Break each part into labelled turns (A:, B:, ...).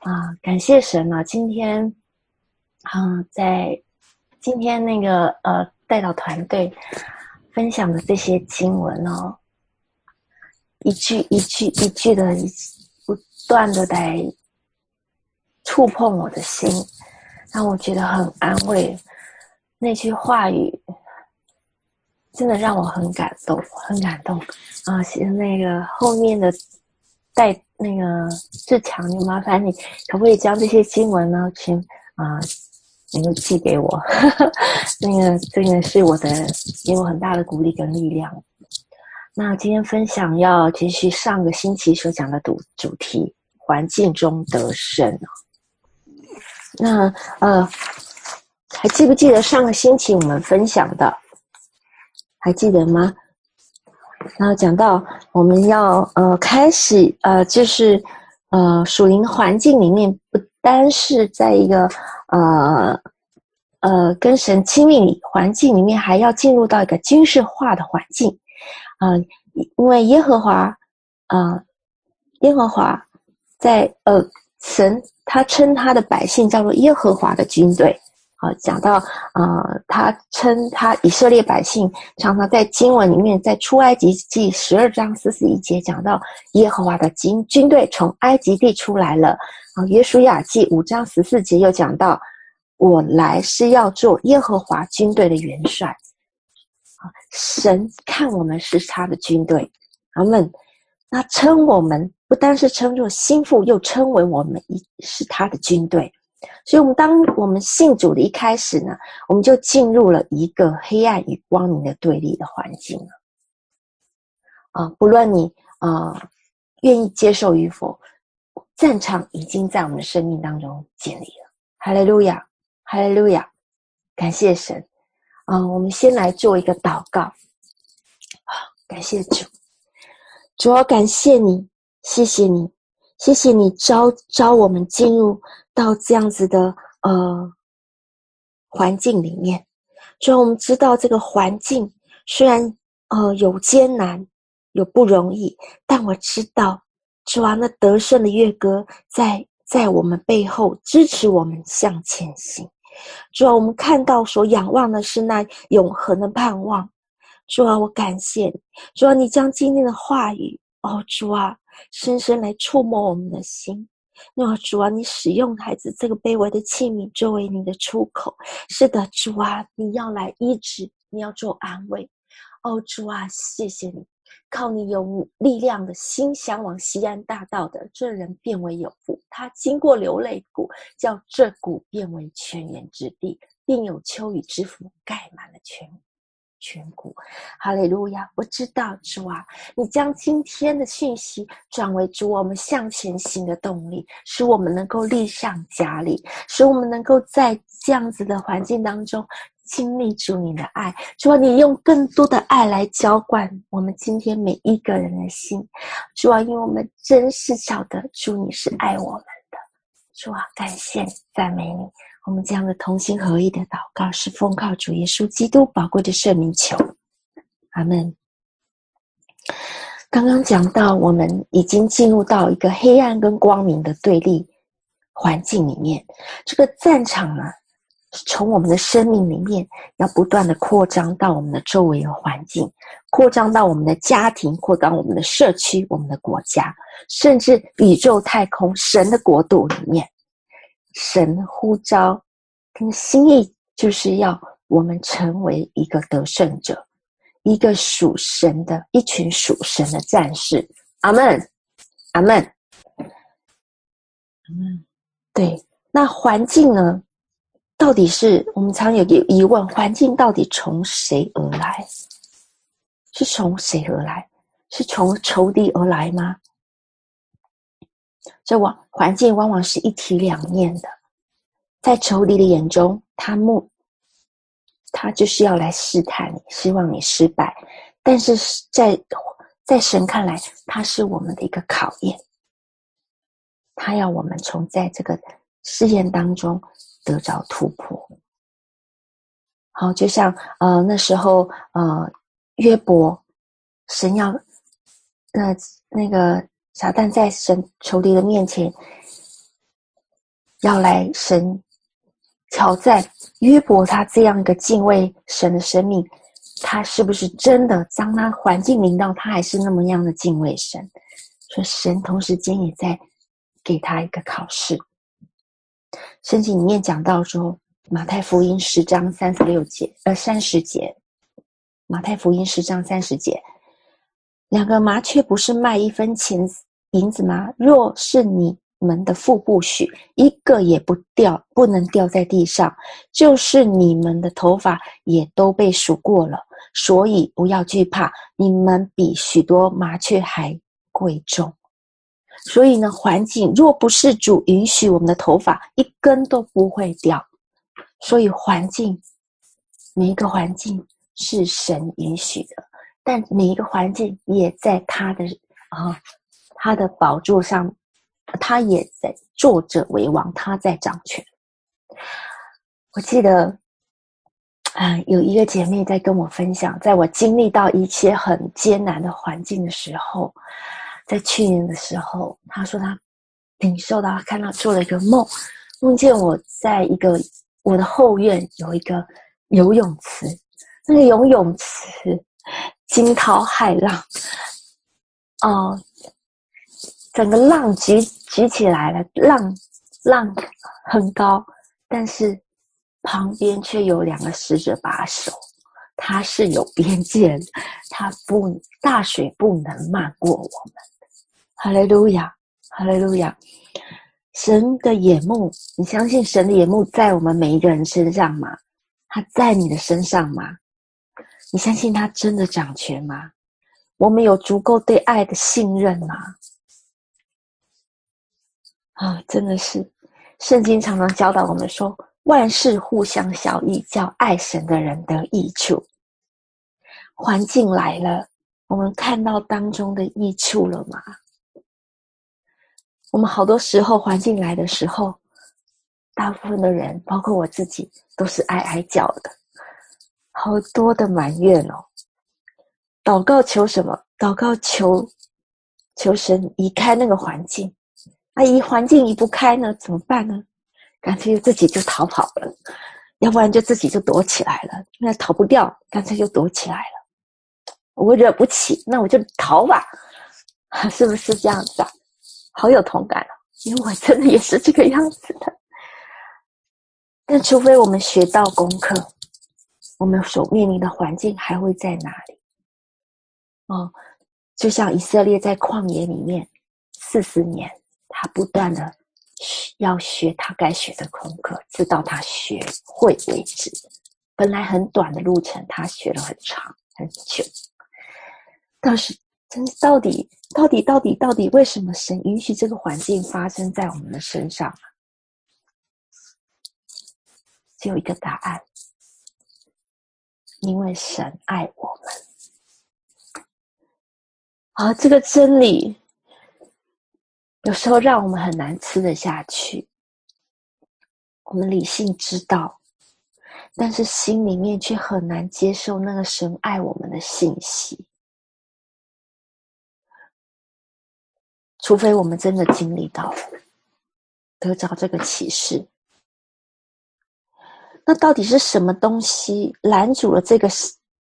A: 啊、感谢神啊！今天，啊、在今天那个呃代祷团队分享的这些经文哦，一句一句一句的不断的在触碰我的心，让我觉得很安慰。那句话语真的让我很感动，很感动啊！其实那个后面的带。那个志强，你麻烦你可不可以将这些经文呢，请啊，能够寄给我？那个这个是我的，给我很大的鼓励跟力量。那今天分享要继续上个星期所讲的主主题：环境中得胜。那呃，还记不记得上个星期我们分享的？还记得吗？然后讲到我们要呃开始呃就是呃属灵环境里面，不单是在一个呃呃跟神亲密里环境里面，还要进入到一个军事化的环境啊、呃，因为耶和华啊、呃、耶和华在呃神他称他的百姓叫做耶和华的军队。啊，讲到啊、他称他以色列百姓常常在经文里面，在出埃及记十二章四十一节讲到耶和华的军军队从埃及地出来了。啊，约书亚记五章十四节又讲到，我来是要做耶和华军队的元帅。啊，神看我们是他的军队，阿门。那称我们不单是称作心腹，又称为我们一是他的军队。所以，我们当我们信主的一开始呢，我们就进入了一个黑暗与光明的对立的环境了。啊，不论你啊愿意接受与否，战场已经在我们的生命当中建立了。哈利路亚，哈利路亚，感谢神。啊，我们先来做一个祷告。啊，感谢主，主要感谢你，谢谢你，谢谢你召召我们进入。到这样子的呃环境里面，所以我们知道这个环境虽然呃有艰难有不容易，但我知道主啊，那得胜的乐歌在在我们背后支持我们向前行。主啊，我们看到所仰望的是那永恒的盼望。主啊，我感谢你。主啊，你将今天的话语哦，主啊，深深来触摸我们的心。那主啊，你使用孩子这个卑微的器皿作为你的出口。是的，主啊，你要来医治，你要做安慰。哦，主啊，谢谢你，靠你有力量的心向往西安大道的这人变为有福。他经过流泪谷，叫这谷变为泉源之地，并有秋雨之福盖满了全全谷，哈利路亚！我知道主啊，你将今天的讯息转为主我们向前行的动力，使我们能够立上加力，使我们能够在这样子的环境当中经历主你的爱。主啊，你用更多的爱来浇灌我们今天每一个人的心。主啊，因为我们真是晓得主你是爱我们的。主啊，感谢你赞美你。我们这样的同心合意的祷告，是奉靠主耶稣基督宝贵的圣名求，阿门。刚刚讲到，我们已经进入到一个黑暗跟光明的对立环境里面。这个战场呢，从我们的生命里面要不断的扩张到我们的周围的环境，扩张到我们的家庭，扩张我们的社区、我们的国家，甚至宇宙太空神的国度里面。神呼召跟心意，就是要我们成为一个得胜者，一个属神的一群属神的战士。阿门，阿门，阿门。对，那环境呢？到底是我们常有个疑问：环境到底从谁而来？是从谁而来？是从仇敌而来吗？这往环境往往是一体两面的，在仇敌的眼中，他目他就是要来试探你，希望你失败；但是在在神看来，他是我们的一个考验，他要我们从在这个试验当中得着突破。好，就像呃那时候呃约伯，神要那那个。撒旦在神仇敌的面前要来神挑战约伯他这样一个敬畏神的生命，他是不是真的当他环境临到，他还是那么样的敬畏神？说神同时间也在给他一个考试。圣经里面讲到说，马太福音十章三十六节，呃，三十节，马太福音十章三十节，两个麻雀不是卖一分钱银子吗？若是你们的父不许，一个也不掉，不能掉在地上，就是你们的头发也都被数过了。所以不要惧怕，你们比许多麻雀还贵重。所以呢，环境若不是主允许，我们的头发一根都不会掉。所以环境，每一个环境是神允许的，但每一个环境也在他的啊，他的宝座上，他也在坐着为王，他在掌权。我记得，啊、有一个姐妹在跟我分享，在我经历到一切很艰难的环境的时候。在去年的时候，她说她领受到，看到做了一个梦，梦见我在一个我的后院有一个游泳池，那个游泳池惊涛骇浪，哦、整个浪举举起来了，浪浪很高，但是旁边却有两个使者把守，他是有边界的，他不大水不能漫过我们。哈利路亚，哈利路亚！神的眼目，你相信神的眼目在我们每一个人身上吗？他在你的身上吗？你相信他真的掌权吗？我们有足够对爱的信任吗？啊，真的是，圣经常常教导我们说，万事互相效益，叫爱神的人得益处。环境来了，我们看到当中的益处了吗？我们好多时候环境来的时候，大部分的人，包括我自己，都是哀哀叫的，好多的埋怨哦。祷告求什么？祷告求求神移开那个环境。那，移环境移不开呢，怎么办呢？干脆自己就逃跑了，要不然就自己就躲起来了。那逃不掉，干脆就躲起来了。我惹不起，那我就逃吧，是不是这样子啊？好有同感啊，因为我真的也是这个样子的。但除非我们学到功课，我们所面临的环境还会在哪里？哦，就像以色列在旷野里面四十年，他不断的要学他该学的功课，直到他学会为止。本来很短的路程，他学了很长很久。但是。真到底到底到底到底为什么神允许这个环境发生在我们的身上？只有一个答案，因为神爱我们。而这个真理有时候让我们很难吃得下去。我们理性知道，但是心里面却很难接受那个神爱我们的信息。除非我们真的经历到得着这个启示，那到底是什么东西拦阻了这个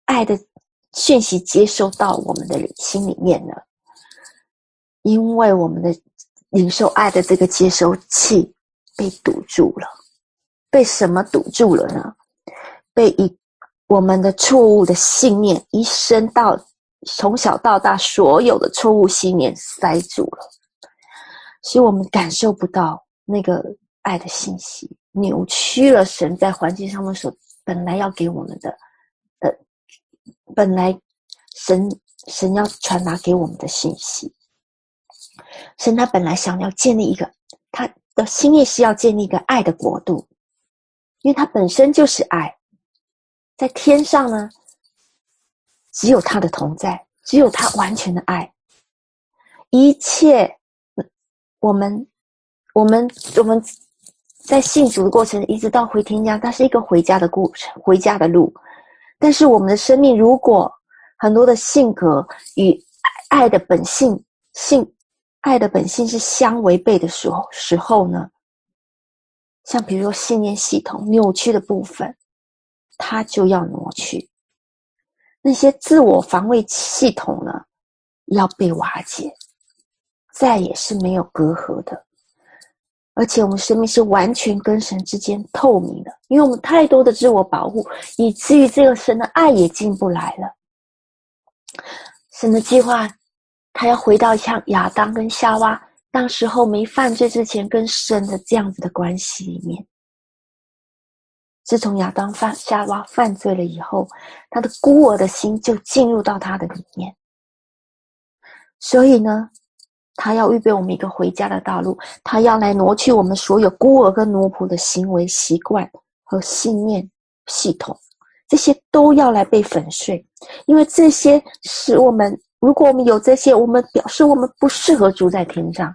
A: 爱的讯息接收到我们的心里面呢？因为我们的领受爱的这个接收器被堵住了，被什么堵住了呢？被一我们的错误的信念一生到。从小到大，所有的错误信念塞住了，所以我们感受不到那个爱的信息，扭曲了神在环境上面所本来要给我们的，呃，本来神神要传达给我们的信息。神他本来想要建立一个，他的心意是要建立一个爱的国度，因为他本身就是爱，在天上呢。只有他的同在，只有他完全的爱，一切，我们，我们，我们在信主的过程，一直到回天家，它是一个回家的过程，回家的路。但是我们的生命，如果很多的性格与爱的本性，性爱的本性是相违背的时候，时候呢，像比如说信念系统扭曲的部分，它就要挪去；那些自我防卫系统呢，要被瓦解，再也是没有隔阂的。而且我们生命是完全跟神之间透明的，因为我们太多的自我保护，以至于这个神的爱也进不来了。神的计划，他要回到像亚当跟夏娃当时候没犯罪之前跟神的这样子的关系里面。自从亚当犯夏娃犯罪了以后，他的孤儿的心就进入到他的里面。所以呢，他要预备我们一个回家的道路，他要来挪去我们所有孤儿跟奴仆的行为习惯和信念系统，这些都要来被粉碎，因为这些使我们，如果我们有这些，我们表示我们不适合住在天上。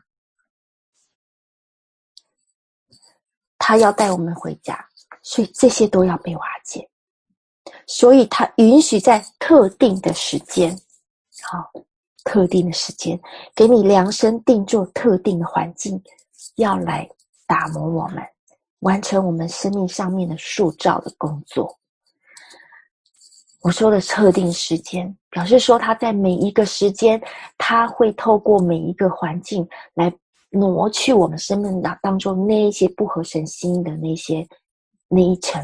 A: 他要带我们回家，所以这些都要被瓦解，所以他允许在特定的时间，好。特定的时间，给你量身定做特定的环境，要来打磨我们，完成我们生命上面的塑造的工作。我说的特定时间，表示说他在每一个时间，他会透过每一个环境来挪去我们生命当当中那一些不合神心的那些那一层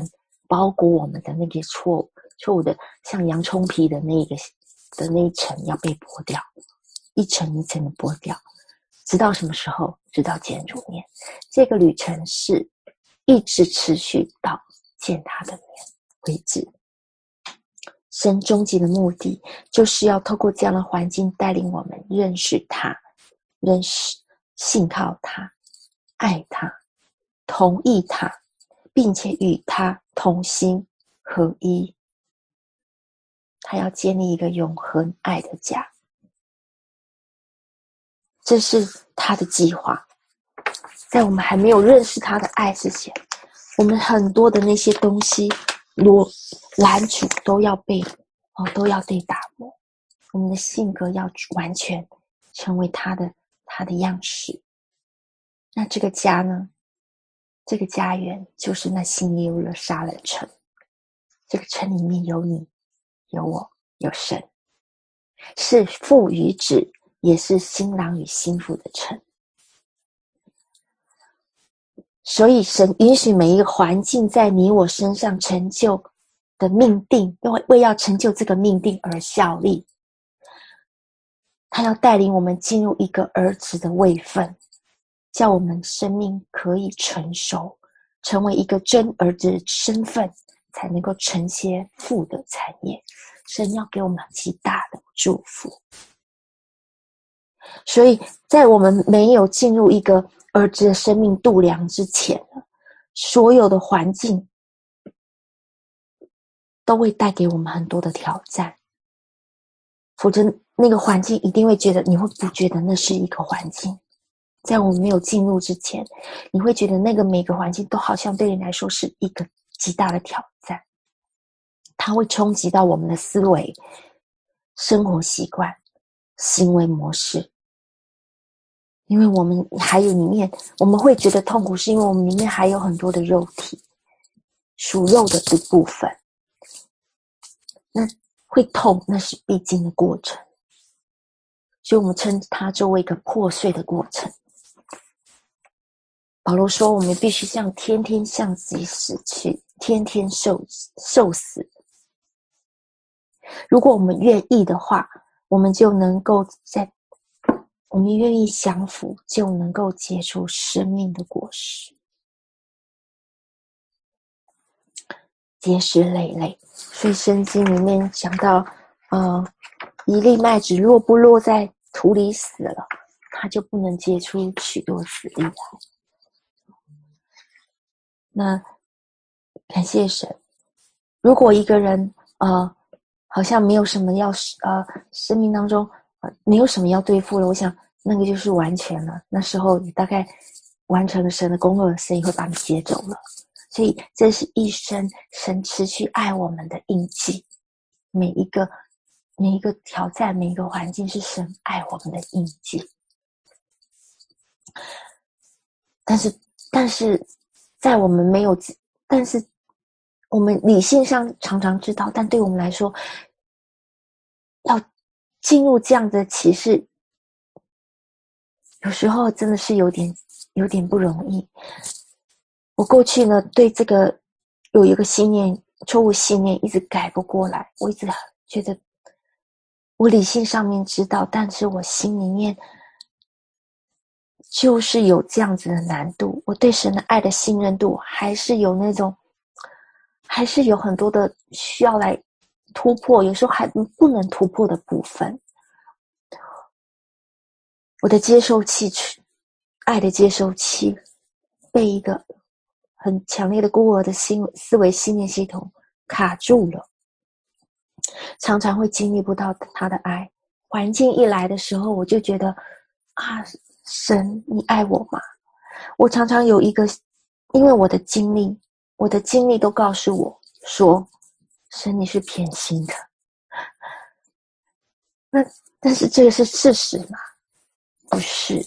A: 包裹我们的那些错误错误的像洋葱皮的那一个。的那一层要被剥掉，一层一层的剥掉，直到什么时候？直到见主面。这个旅程是一直持续到见他的面为止。神终极的目的，就是要透过这样的环境带领我们认识他，认识、信靠他，爱他，同意他，并且与他同心合一。他要建立一个永恒爱的家，这是他的计划。在我们还没有认识他的爱之前，我们很多的那些东西，罗拦阻都要被哦，都要被打磨。我们的性格要完全成为他的他的样式。那这个家呢？这个家园就是那新耶路撒冷城。这个城里面有你。有我，有神，是父与子，也是新郎与新妇的城。所以，神允许每一个环境在你我身上成就的命定，因为为要成就这个命定而效力。他要带领我们进入一个儿子的位分，叫我们生命可以成熟，成为一个真儿子的身份。才能够承接富的产业，神要给我们极大的祝福。所以在我们没有进入一个儿子的生命度量之前，所有的环境都会带给我们很多的挑战。否则，那个环境一定会觉得，你会不觉得那是一个环境？在我们没有进入之前，你会觉得那个每个环境都好像对你来说是一个极大的挑战。它会冲击到我们的思维、生活习惯、行为模式，因为我们还有里面，我们会觉得痛苦，是因为我们里面还有很多的肉体，属肉的一部分。那会痛，那是必经的过程，所以我们称它作为一个破碎的过程。保罗说：“我们必须像天天向自己死去，天天受受死。”如果我们愿意的话，我们就能够在我们愿意降服，就能够结出生命的果实，结实累累。所以圣经里面讲到，呃，一粒麦子若不落在土里死了，它就不能结出许多子粒来。那感谢神，如果一个人，呃。好像没有什么要呃，生命当中呃没有什么要对付了。我想那个就是完全了。那时候你大概完成了神的工作，神也会把你接走了。所以这是一生神持续爱我们的印记。每一个每一个挑战，每一个环境，是神爱我们的印记。但是但是在我们没有，但是我们理性上常常知道，但对我们来说，要进入这样的启示，有时候真的是有点有点不容易。我过去呢，对这个有一个信念，错误信念一直改不过来，我一直觉得。我理性上面知道，但是我心里面就是有这样子的难度。我对神的爱的信任度还是有那种，还是有很多的需要来突破，有时候还不能突破的部分。我的接收器，爱的接收器，被一个很强烈的孤儿的心思维信念系统卡住了。常常会经历不到他的爱，环境一来的时候，我就觉得啊，神，你爱我吗？我常常有一个，因为我的经历，我的经历都告诉我说，神，你是偏心的。那但是这个是事实吗？不是，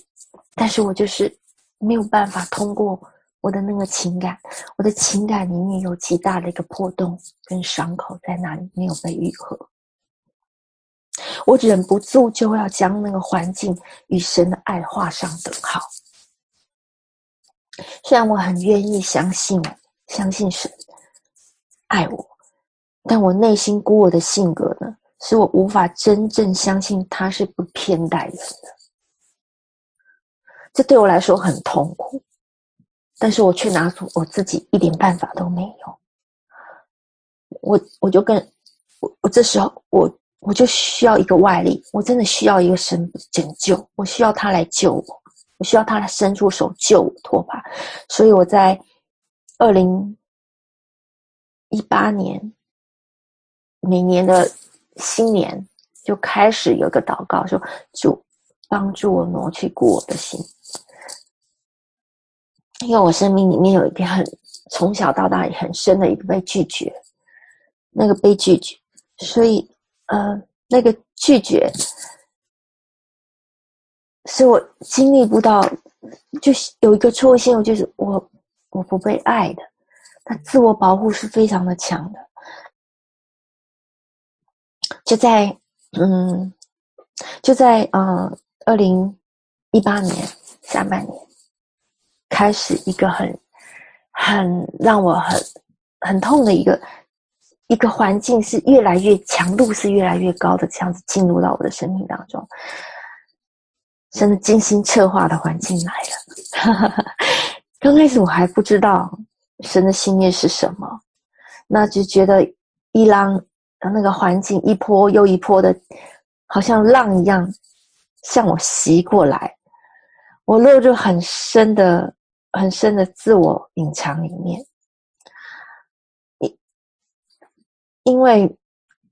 A: 但是我就是没有办法通过。我的那个情感，我的情感里面有极大的一个破洞跟伤口在那里没有被愈合，我忍不住就要将那个环境与神的爱画上等号。虽然我很愿意相信，相信神爱我，但我内心孤儿的性格呢，使我无法真正相信他是不偏待人的。这对我来说很痛苦。但是我却拿出我自己一点办法都没有，我我就跟我我这时候我我就需要一个外力，我真的需要一个神拯救，我需要他来救我，我需要他来伸出手救我脱拔。所以我在二零一八年每年的新年就开始有个祷告，说主帮助我挪去孤儿的心。因为我生命里面有一个很从小到大很深的一个被拒绝，那个被拒绝，所以呃，那个拒绝是我经历不到，就是有一个错误信，就是我我不被爱的，他自我保护是非常的强的，就在嗯，就在嗯二零一八年下半年。开始一个很、很让我很、很痛的一个一个环境，是越来越强度，是越来越高的，这样子进入到我的生命当中，真的精心策划的环境来了。刚开始我还不知道神的信念是什么，那就觉得一浪那个环境一波又一波的，好像浪一样向我袭过来，我落入很深的。很深的自我隐藏里面，因因为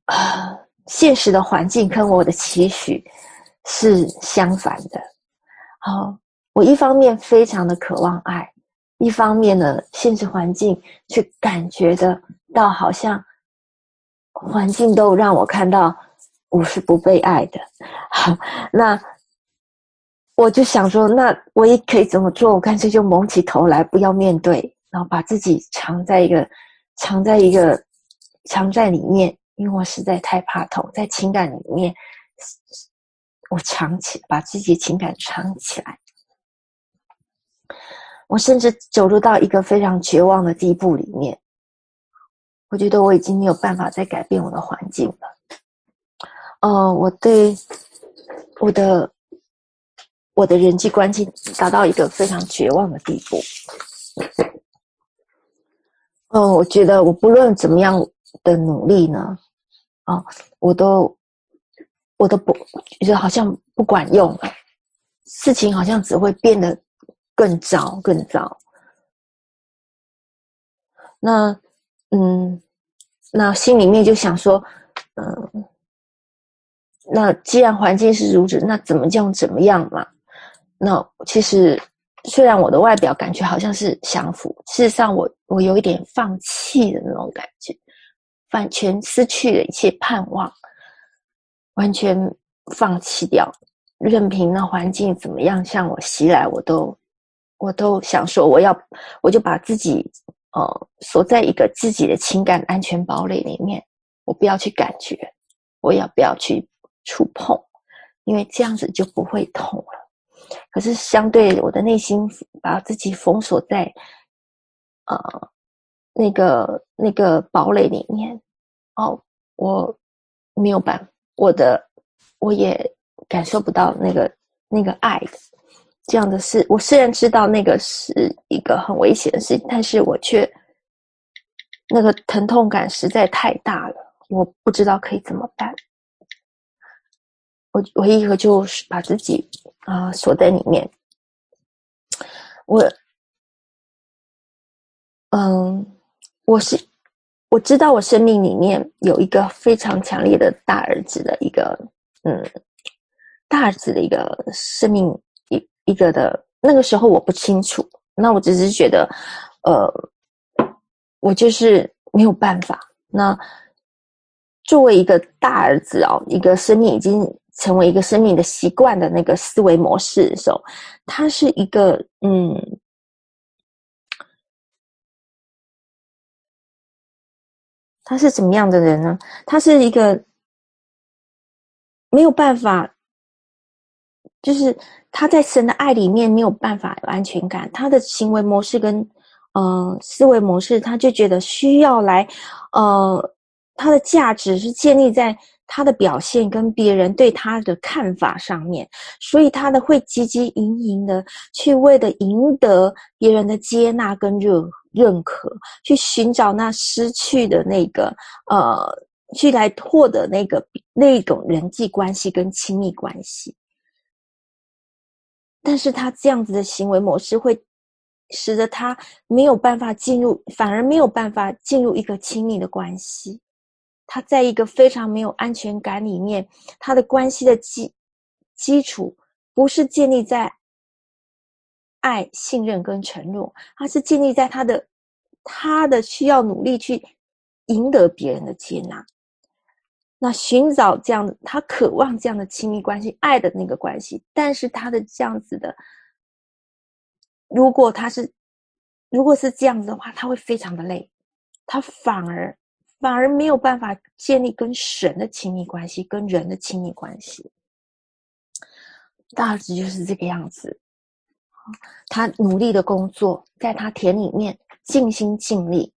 A: 啊，现实的环境跟我的期许是相反的。好，我一方面非常的渴望爱，一方面呢，现实环境却感觉得到好像环境都让我看到我是不被爱的。好，那。我就想说，那我也可以怎么做？我干脆就蒙起头来，不要面对，然后把自己藏在一个，藏在一个，藏在里面。因为我实在太怕痛，在情感里面，我藏起，把自己情感藏起来。我甚至走入到一个非常绝望的地步里面。我觉得我已经没有办法再改变我的环境了。哦，我对我的。我的人际关系达到一个非常绝望的地步。嗯，我觉得我不论怎么样的努力呢，啊，我都我都不觉得好像不管用了，事情好像只会变得更糟更糟。那嗯，那心里面就想说，嗯，那既然环境是如此，那怎么叫怎么样嘛？那其实，虽然我的外表感觉好像是降服，事实上我我有一点放弃的那种感觉，完全失去了一切盼望，完全放弃掉，任凭那环境怎么样向我袭来，我都我都想说，我要，我就把自己呃锁在一个自己的情感安全堡垒里面，我不要去感觉，我要不要去触碰，因为这样子就不会痛了。可是相对我的内心，把自己封锁在呃那个那个堡垒里面，哦，我没有办法，我的我也感受不到那个那个爱。这样的事，我虽然知道那个是一个很危险的事，但是我却那个疼痛感实在太大了，我不知道可以怎么办。我我一个就是把自己啊、锁在里面。我嗯，我是我知道我生命里面有一个非常强烈的大儿子的一个嗯大儿子的一个生命。一一个的那个时候我不清楚，那我只是觉得，呃，我就是没有办法。那作为一个大儿子哦，一个生命已经成为一个生命的习惯的那个思维模式的时候，他是一个嗯，他是怎么样的人呢？他是一个没有办法。就是他在神的爱里面没有办法有安全感，他的行为模式跟呃思维模式，他就觉得需要来，呃，他的价值是建立在他的表现跟别人对他的看法上面，所以他的会汲汲营营的去为了赢得别人的接纳跟认认可，去寻找那失去的那个呃，去来获得那个那种人际关系跟亲密关系。但是他这样子的行为模式会使得他没有办法进入，反而没有办法进入一个亲密的关系。他在一个非常没有安全感里面，他的关系的基基础不是建立在爱、信任跟承诺，而是建立在他的他的需要努力去赢得别人的接纳。那寻找这样的，他渴望这样的亲密关系，爱的那个关系，但是他的这样子的，如果他是，如果是这样子的话，他会非常的累，他反而反而没有办法建立跟神的亲密关系，跟人的亲密关系。大致就是这个样子，他努力的工作，在他田里面尽心尽力，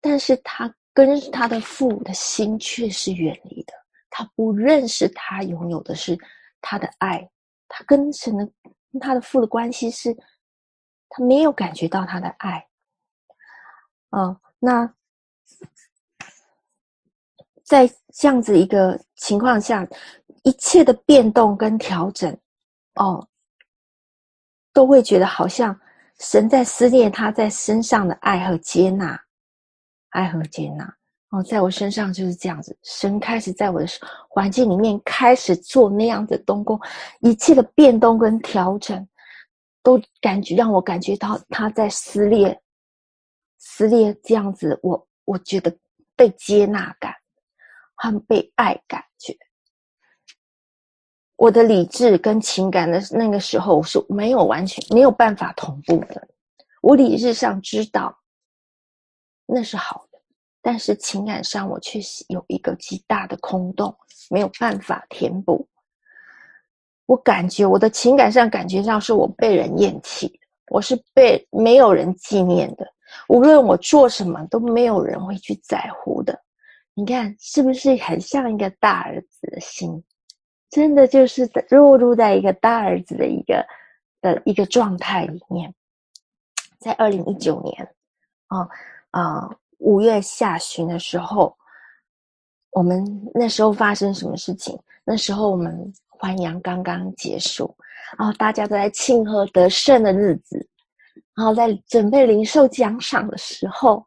A: 但是他。跟他的父的心却是远离的，他不认识他拥有的是他的爱，他跟神的跟他的父的关系是，他没有感觉到他的爱。嗯，那在这样子一个情况下，一切的变动跟调整，哦，都会觉得好像神在思念他在身上的爱和接纳。爱和接纳哦，在我身上就是这样子。神开始在我的环境里面开始做那样的动工，一切的变动跟调整，都感觉让我感觉到他在撕裂，撕裂这样子。我我觉得被接纳感和被爱感觉，我的理智跟情感的那个时候是没有完全没有办法同步的。我理智上知道。那是好的，但是情感上我确实有一个极大的空洞，没有办法填补。我感觉我的情感上感觉上是我被人厌弃，我是被没有人纪念的，无论我做什么都没有人会去在乎的。你看是不是很像一个大儿子的心？真的就是落入在一个大儿子的一个的一个状态里面。在二零一九年啊。啊、呃，五月下旬的时候，我们那时候发生什么事情？那时候我们欢阳刚刚结束，然后大家都在庆贺得胜的日子，然后在准备零售奖赏的时候，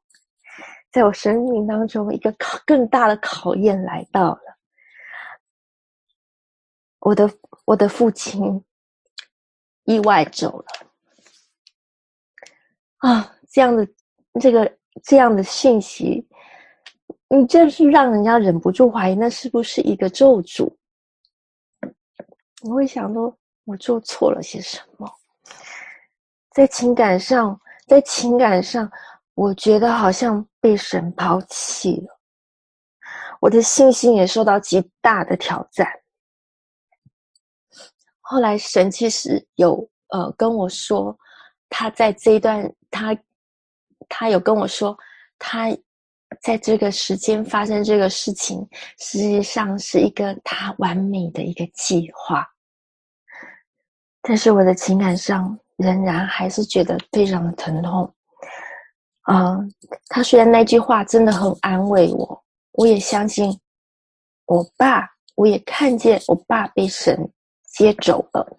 A: 在我生命当中一个考更大的考验来到了。我的我的父亲意外走了，啊，这样的这个。这样的信息，你真是让人家忍不住怀疑，那是不是一个咒诅？我会想说，我做错了些什么？在情感上，在情感上，我觉得好像被神抛弃了，我的信心也受到极大的挑战。后来神其实有呃跟我说，他在这一段，他他有跟我说，他在这个时间发生这个事情，实际上是一个他完美的一个计划。但是我的情感上仍然还是觉得非常的疼痛。啊、他虽然那句话真的很安慰我，我也相信我爸，我也看见我爸被神接走了。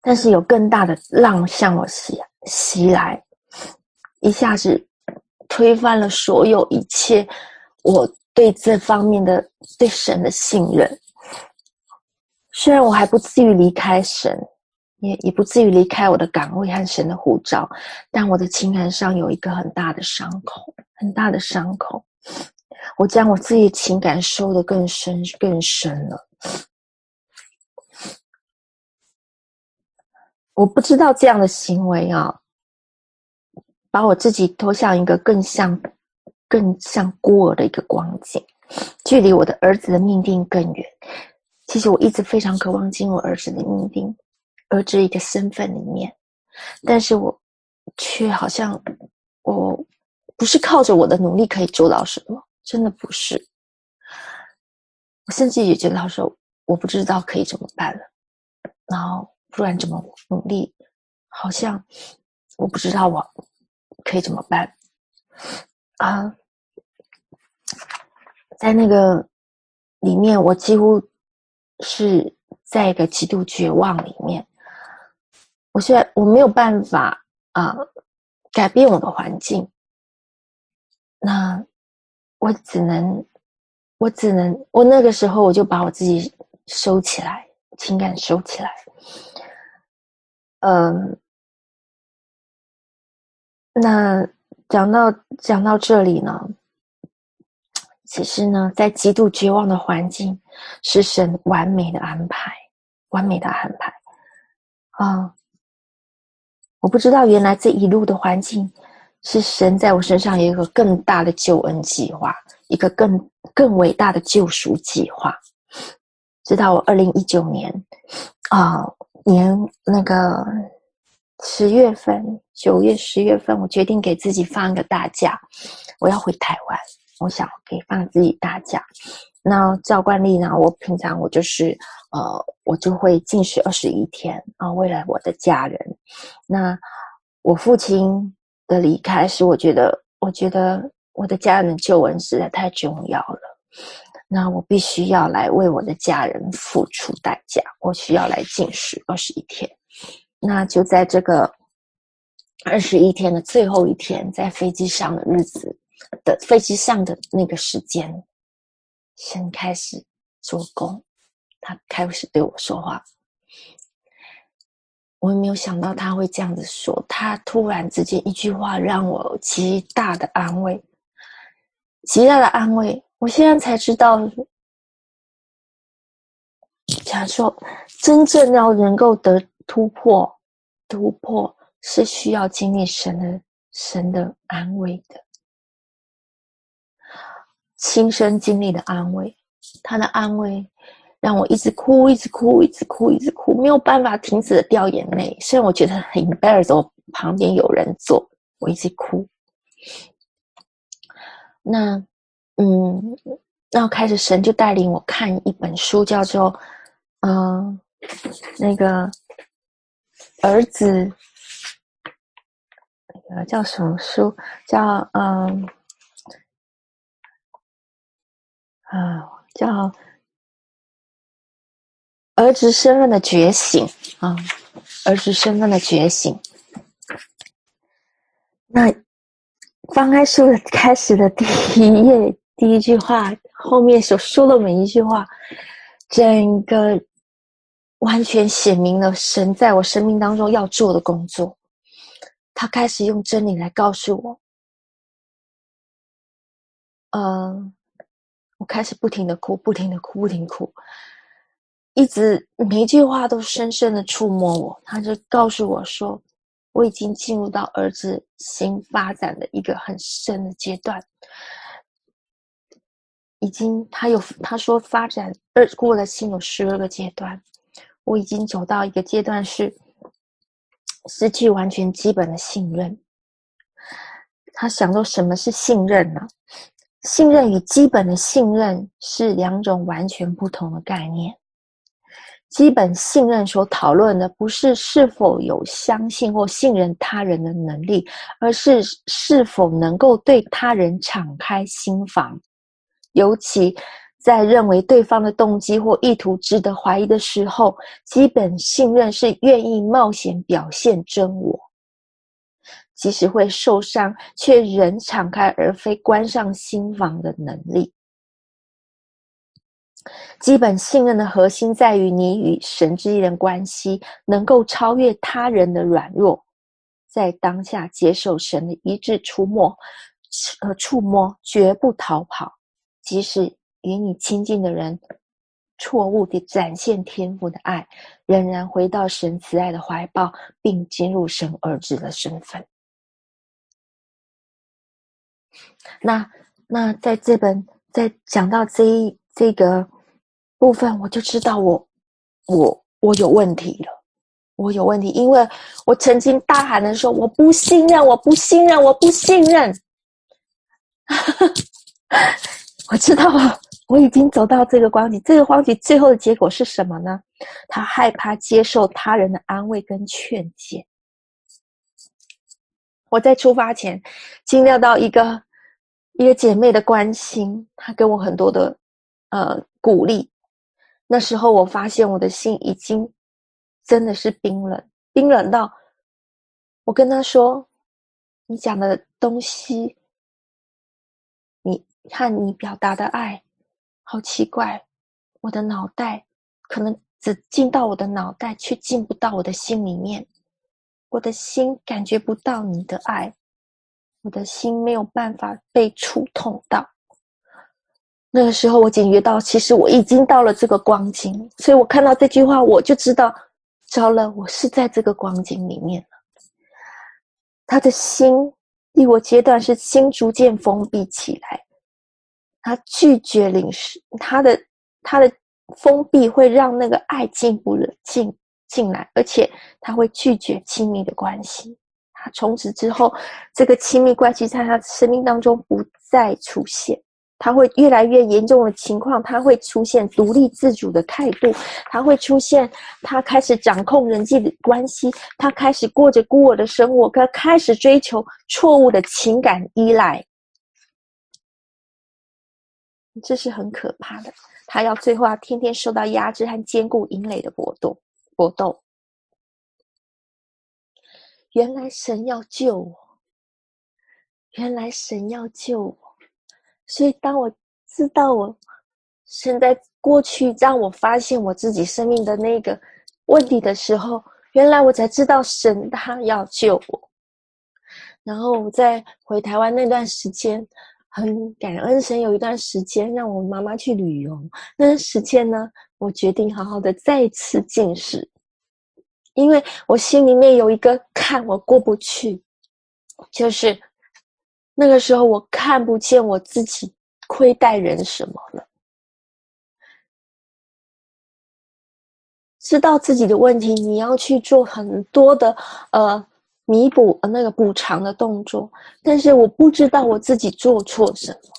A: 但是有更大的浪向我袭袭来，一下子推翻了所有一切我对这方面的对神的信任。虽然我还不至于离开神，也也不至于离开我的岗位和神的护照，但我的情感上有一个很大的伤口，很大的伤口。我将我自己情感收得更深更深了。我不知道这样的行为啊，把我自己拖向一个更像、更像孤儿的一个光景，距离我的儿子的命定更远。其实我一直非常渴望进入儿子的命定，儿子一个身份里面，但是我却好像我不是靠着我的努力可以做到什么，真的不是。我甚至也觉得他说我不知道可以怎么办了，然后。不然怎么努力？好像我不知道我可以怎么办啊！在那个里面，我几乎是在一个极度绝望里面。我虽然我没有办法啊改变我的环境，那我只能，我只能，我那个时候我就把我自己收起来，情感收起来。嗯，那讲到讲到这里呢，其实呢，在极度绝望的环境，是神完美的安排，完美的安排啊！我不知道原来这一路的环境，是神在我身上有一个更大的救恩计划，一个更更伟大的救赎计划。直到我二零一九年啊。年那个十月份、九月、十月份，我决定给自己放一个大假，我要回台湾。我想给放自己大假。那照惯例呢，我平常我就是呃，我就会禁食二十一天啊，为了我的家人。那我父亲的离开，是我觉得，我觉得我的家人的救恩实在太重要了。那我必须要来为我的家人付出代价，我需要来禁食二十一天。那就在这个二十一天的最后一天，在飞机上的日子的飞机上的那个时间，神开始做工，他开始对我说话。我也没有想到他会这样子说，他突然之间一句话让我极大的安慰，极大的安慰。我现在才知道，假如说真正要能够得突破，突破是需要经历神的神的安慰的，亲身经历的安慰，他的安慰让我一直哭，一直哭，一直哭，一直哭，没有办法停止的掉眼泪。虽然我觉得很 embarrass，我旁边有人坐，我一直哭。那。嗯，然后开始神就带领我看一本书，叫做《嗯、那个儿子》，那个叫什么书？叫嗯啊、叫《儿子身份的觉醒》啊，《儿子身份的觉醒》。那翻开书的开始的第一页。第一句话后面所说的每一句话，整个完全写明了神在我生命当中要做的工作。他开始用真理来告诉我，嗯、我开始不停的哭，不停的哭，不停哭。一直每一句话都深深的触摸我。他就告诉我说，我已经进入到儿子新发展的一个很深的阶段，已经他有他说发展二过了心有十二个阶段，我已经走到一个阶段是失去完全基本的信任。他想说什么是信任呢？信任与基本的信任是两种完全不同的概念。基本信任所讨论的不是是否有相信或信任他人的能力，而是是否能够对他人敞开心房。尤其在认为对方的动机或意图值得怀疑的时候，基本信任是愿意冒险表现真我，即使会受伤，却仍敞开而非关上心房的能力。基本信任的核心在于你与神之间的关系能够超越他人的软弱，在当下接受神的一致触摸，呃，触摸绝不逃跑，即使与你亲近的人错误地展现天赋的爱，仍然回到神慈爱的怀抱，并进入神儿子的身份。那那在这本在讲到这一这个。部分我就知道我我我有问题了，我有问题，因为我曾经大喊的说我不信任，我不信任，我不信任。我知道了，我已经走到这个光景，这个光景最后的结果是什么呢？他害怕接受他人的安慰跟劝解。我在出发前经料到一个一个姐妹的关心，她给我很多的呃鼓励。那时候我发现我的心已经真的是冰冷，冰冷到我跟他说：“你讲的东西，你看你表达的爱，好奇怪，我的脑袋可能只进到我的脑袋，却进不到我的心里面。我的心感觉不到你的爱，我的心没有办法被触痛到。”那个时候，我警觉到，其实我已经到了这个光景，所以我看到这句话，我就知道，糟了，我是在这个光景里面。他的心，第五阶段是心逐渐封闭起来，他拒绝领受，他的他的封闭会让那个爱进不了进进来，而且他会拒绝亲密的关系。他从此之后，这个亲密关系在他生命当中不再出现。他会越来越严重的情况，他会出现独立自主的态度，他会出现他开始掌控人际的关系，他开始过着孤儿的生活，他开始追求错误的情感依赖，这是很可怕的。他要最后要天天受到压制和坚固营垒的搏斗，搏斗。原来神要救我，原来神要救我。所以，当我知道我现在过去让我发现我自己生命的那个问题的时候，原来我才知道神他要救我。然后我在回台湾那段时间，很感恩神有一段时间让我妈妈去旅游。那段时间呢，我决定好好的再次进食，因为我心里面有一个坎我过不去，就是。那个时候，我看不见我自己亏待人什么了。知道自己的问题，你要去做很多的呃弥补呃那个补偿的动作，但是我不知道我自己做错什么，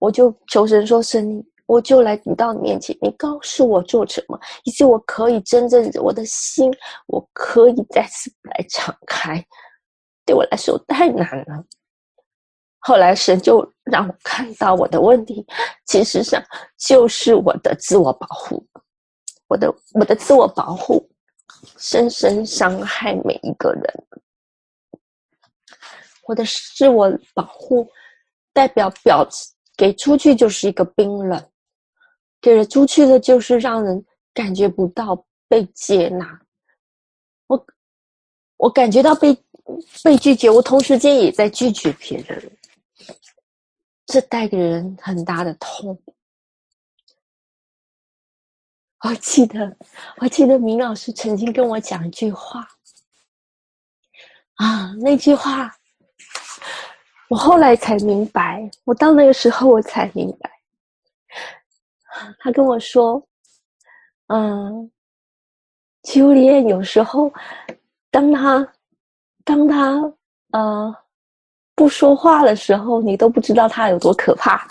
A: 我就求神说：“神，我就来你到你面前，你告诉我做什么，以及我可以真正我的心，我可以再次来敞开。对我来说太难了。”后来神就让我看到我的问题，其实上就是我的自我保护，我的我的自我保护深深伤害每一个人。我的自我保护代表表给出去就是一个冰冷，给了出去的就是让人感觉不到被接纳。我我感觉到被被拒绝，我同时间也在拒绝别人。这带给人很大的痛。我记得，我记得明老师曾经跟我讲一句话啊，那句话我后来才明白，我到那个时候我才明白。他跟我说：“嗯初恋有时候，当他当他呃不说话的时候，你都不知道他有多可怕。”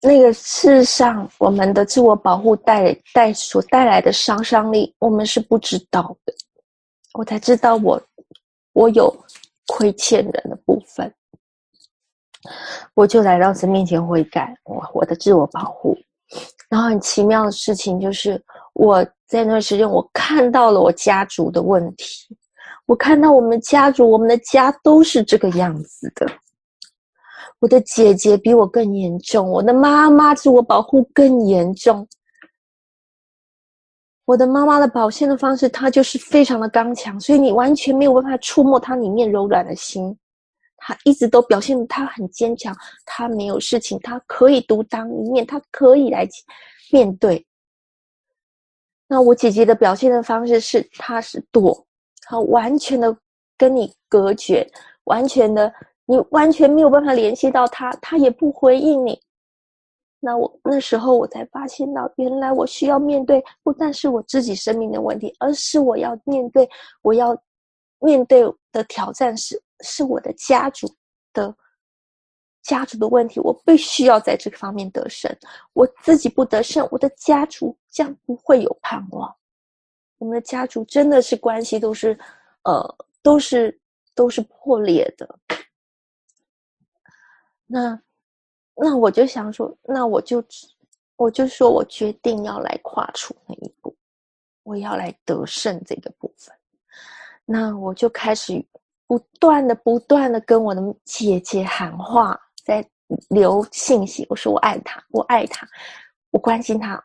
A: 那个世上，我们的自我保护带带所带来的杀伤力，我们是不知道的。我才知道我我有亏欠人的部分，我就来到神面前悔改，我我的自我保护。然后很奇妙的事情就是，我在那段时间，我看到了我家族的问题，我看到我们家族，我们的家都是这个样子的。我的姐姐比我更严重，我的妈妈自我保护更严重。我的妈妈的表现的方式，她就是非常的刚强，所以你完全没有办法触摸她里面柔软的心。她一直都表现她很坚强，她没有事情，她可以独当一面，她可以来面对。那我姐姐的表现的方式是，她是躲，她完全的跟你隔绝，完全的。你完全没有办法联系到她，她也不回应你。那我那时候我才发现到，原来我需要面对不但是我自己生命的问题，而是我要面对，我要面对的挑战是是我的家族的家族的问题。我必须要在这个方面得胜。我自己不得胜，我的家族将不会有盼望。我们的家族真的是关系都是，呃，都是都是破裂的。那，那我就想说，那我就，我就说我决定要来跨出那一步，我要来得胜这个部分。那我就开始不断的、不断的跟我的姐姐喊话，在留信息。我说我爱他，我爱他，我关心他，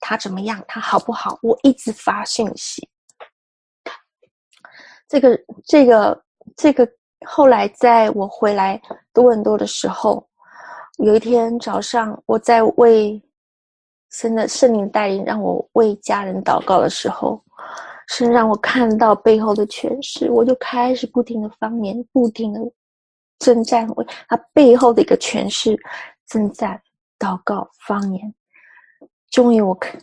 A: 他怎么样？他好不好？我一直发信息。这个，这个，这个。后来，在我回来多伦多的时候，有一天早上，我在为神的圣灵带领，让我为家人祷告的时候，神让我看到背后的权势，我就开始不停的方言，不停的征战，为他背后的一个诠释征战、祷告、方言。终于，我看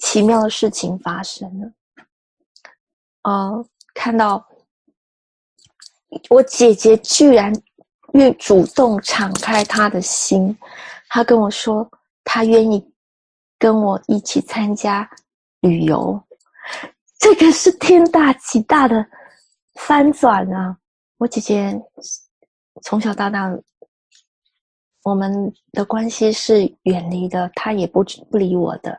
A: 奇妙的事情发生了，呃，看到。我姐姐居然愿主动敞开她的心，她跟我说，她愿意跟我一起参加旅游，这个是天大极大的翻转啊！我姐姐从小到大，我们的关系是远离的，他也不不理我的，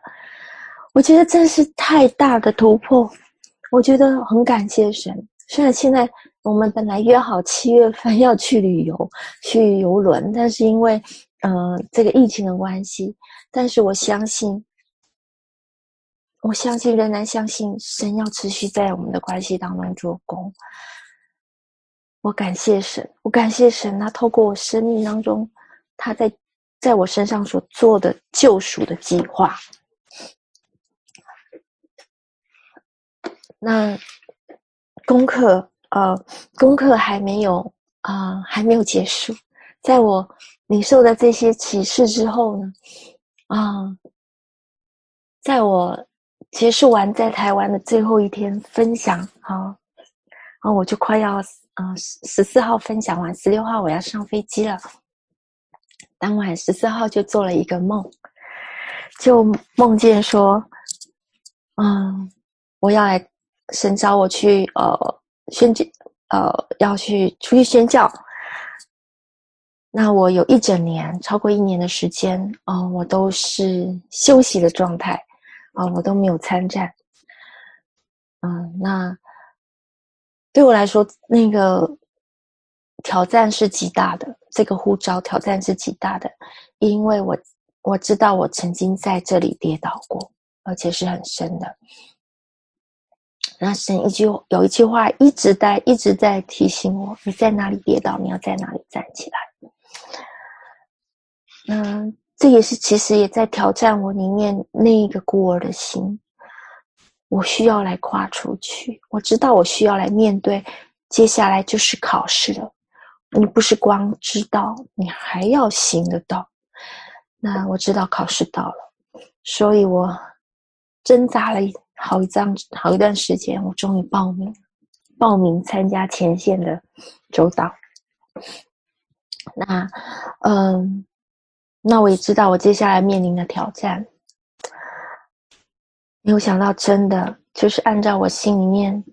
A: 我觉得真是太大的突破，我觉得很感谢神。虽然现在我们本来约好七月份要去旅游，去游轮，但是因为嗯、呃、这个疫情的关系，但是我相信，我相信仍然相信神要持续在我们的关系当中做工。我感谢神，我感谢神，他透过我生命当中，他在在我身上所做的救赎的计划。那。功课，呃，功课还没有，啊、还没有结束。在我领受的这些启示之后呢，啊、在我结束完在台湾的最后一天分享，啊，然后我就快要，嗯，十四号分享完，十六号我要上飞机了。当晚十四号就做了一个梦，就梦见说，嗯，我要来。神召我去，呃，宣教，呃，要去出去宣教。那我有一整年，超过一年的时间，哦、我都是休息的状态，啊、我都没有参战。嗯、那对我来说，那个挑战是极大的，这个呼召挑战是极大的，因为我我知道我曾经在这里跌倒过，而且是很深的。那神一句有一句话一直在一直在提醒我：你在哪里跌倒，你要在哪里站起来。嗯，这也是其实也在挑战我里面那一个孤儿的心。我需要来跨出去，我知道我需要来面对，接下来就是考试了。你不是光知道，你还要行得到。那我知道考试到了，所以我挣扎了好一张好一段时间，我终于报名，报名参加前线的周导。那，嗯，那我也知道我接下来面临的挑战。没有想到，真的就是按照我心里面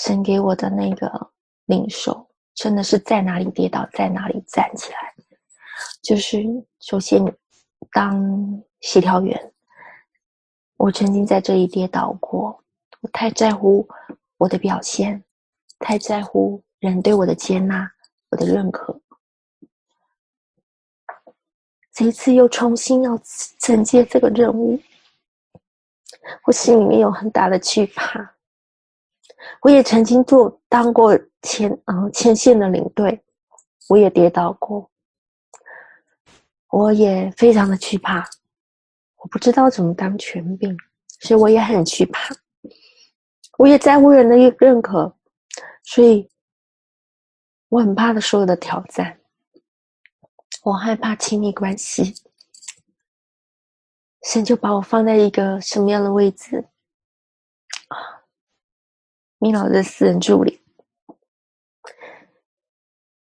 A: 神给我的那个领受，真的是在哪里跌倒，在哪里站起来。就是首先当协调员，我曾经在这里跌倒过，我太在乎我的表现，太在乎人对我的接纳，我的认可。这一次又重新要承接这个任务。我心里面有很大的惧怕。我也曾经做当过前嗯前线的领队，我也跌倒过，我也非常的惧怕。我不知道怎么当权柄，所以我也很惧怕。我也在乎人的认可，所以我很怕的所有的挑战。我害怕亲密关系。神就把我放在一个什么样的位置啊？米老的私人助理，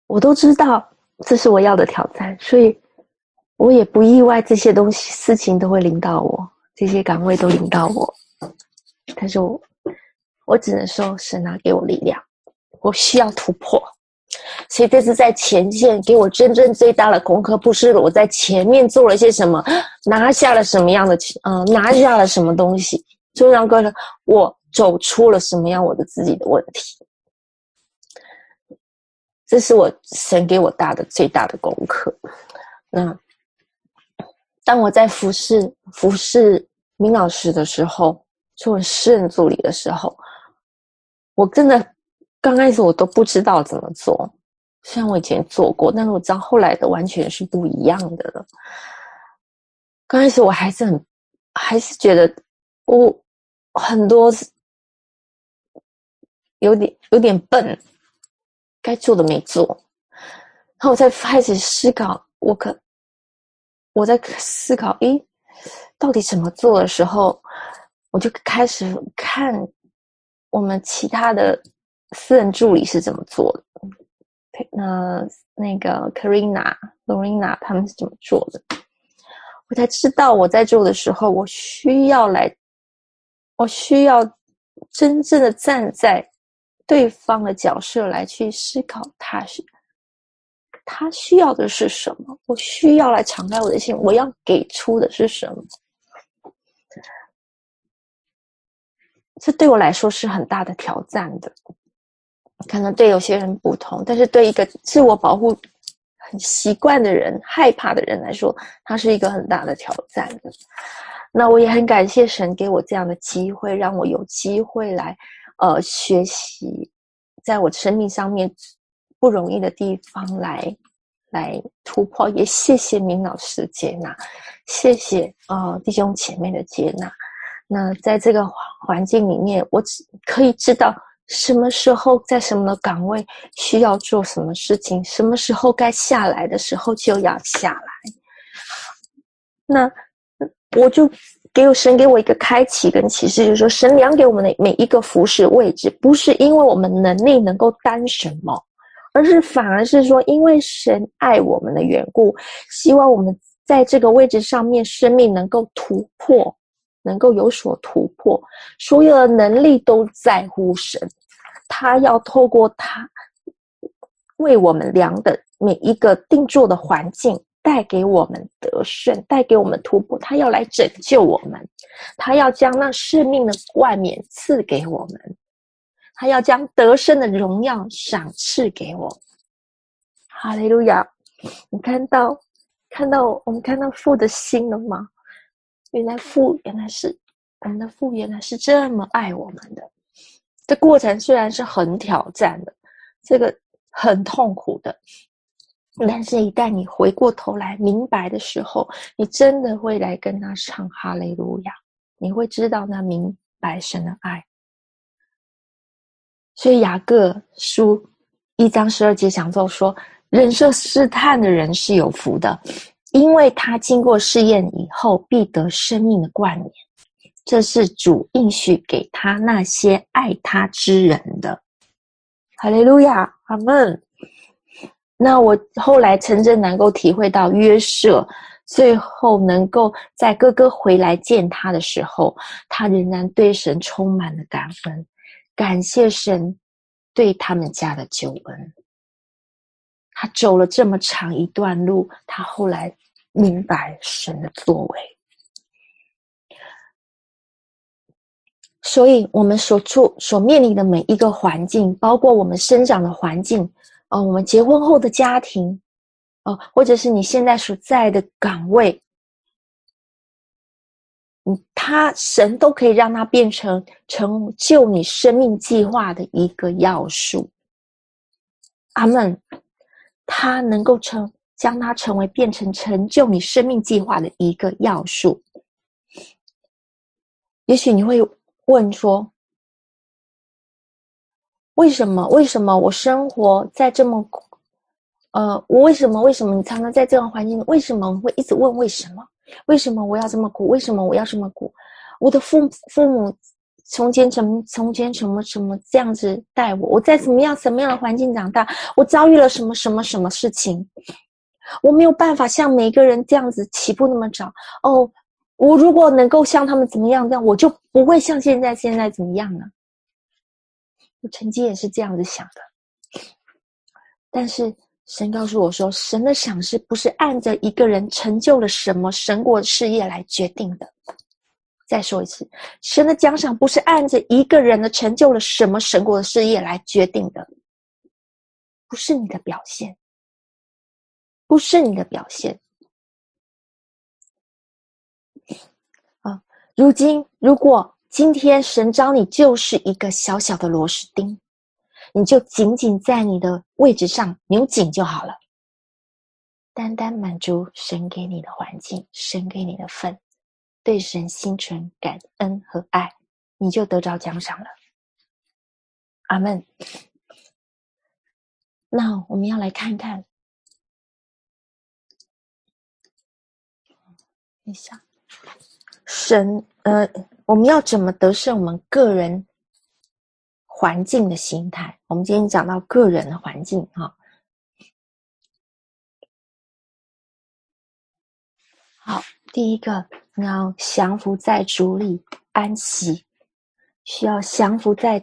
A: 我都知道这是我要的挑战，所以我也不意外这些东西事情都会领到我，这些岗位都领到我。但是我我只能说，神拿给我力量，我需要突破。所以这次在前线给我真正最大的功课，不是我在前面做了些什么，拿下了什么样的，嗯、呃，拿下了什么东西。重要的是，我走出了什么样我的自己的问题。这是我神给我大的最大的功课。那当我在服侍服侍明老师的时候，做私人助理的时候，我真的。刚开始我都不知道怎么做，虽然我以前做过，但是我知道后来的完全是不一样的了。刚开始我还是很，还是觉得我很多有点有点笨，该做的没做。然后我在开始思考，我可我在思考，诶，到底怎么做的时候，我就开始看我们其他的。私人助理是怎么做的？那那个 Karina、Lorena 他们是怎么做的？我才知道我在做的时候，我需要来，我需要真正的站在对方的角色来去思考，他是他需要的是什么？我需要来敞开我的心，我要给出的是什么？这对我来说是很大的挑战的。可能对有些人不同，但是对一个自我保护很习惯的人、害怕的人来说，它是一个很大的挑战。那我也很感谢神给我这样的机会，让我有机会来呃学习，在我生命上面不容易的地方来来突破。也谢谢明老师的接纳，谢谢呃弟兄姐妹的接纳。那在这个环境里面，我只可以知道。什么时候在什么岗位需要做什么事情？什么时候该下来的时候就要下来。那我就给我神给我一个开启跟启示，就是说神量给我们的每一个服侍位置，不是因为我们能力能够担什么，而是反而是说因为神爱我们的缘故，希望我们在这个位置上面生命能够突破，能够有所突破。所有的能力都在乎神。他要透过他为我们量的每一个定做的环境，带给我们得胜，带给我们突破。他要来拯救我们，他要将那生命的冠冕赐给我们，他要将得胜的荣耀赏赐给我。哈利路亚！你看到看到我们看到父的心了吗？原来父原来是我们的父，原来是这么爱我们的。这过程虽然是很挑战的，这个很痛苦的，但是，一旦你回过头来明白的时候，你真的会来跟他唱哈利路亚，你会知道那明白神的爱。所以雅各书一章十二节讲到说，忍受试探的人是有福的，因为他经过试验以后，必得生命的冠冕。这是主应许给他那些爱他之人的。哈利路亚，阿门。那我后来真正能够体会到约瑟最后能够在哥哥回来见他的时候，他仍然对神充满了感恩，感谢神对他们家的救恩。他走了这么长一段路，他后来明白神的作为。所以，我们所处、所面临的每一个环境，包括我们生长的环境。哦，我们结婚后的家庭，哦，或者是你现在所在的岗位，嗯，他神都可以让它变成成就你生命计划的一个要素。阿门，他能够成将它成为变成成就你生命计划的一个要素。也许你会问说，为什么？为什么我生活在这么……呃，我为什么？为什么你常常在这样环境？为什么我会一直问为什么？为什么我要这么苦？为什么我要这么苦？我的父父母从前怎么从前什么什么这样子待我？我在什么样什么样的环境长大？我遭遇了什么什么什么事情？我没有办法像每个人这样子起步那么早哦。我如果能够像他们怎么样这样，我就不会像现在现在怎么样了。我曾经也是这样子想的，但是神告诉我说，神的赏赐不是按着一个人成就了什么神国事业来决定的。再说一次，神的奖赏不是按着一个人的成就了什么神国的事业来决定的，不是你的表现，不是你的表现。啊，如今如果。今天神召你就是一个小小的螺丝钉，你就紧紧在你的位置上扭紧就好了。单单满足神给你的环境，神给你的份，对神心存感恩和爱，你就得着奖赏了。阿门。那我们要来看看，一下，神呃。我们要怎么得胜？我们个人环境的心态。我们今天讲到个人的环境，哈，好，第一个，你要降服在主里安息，需要降服在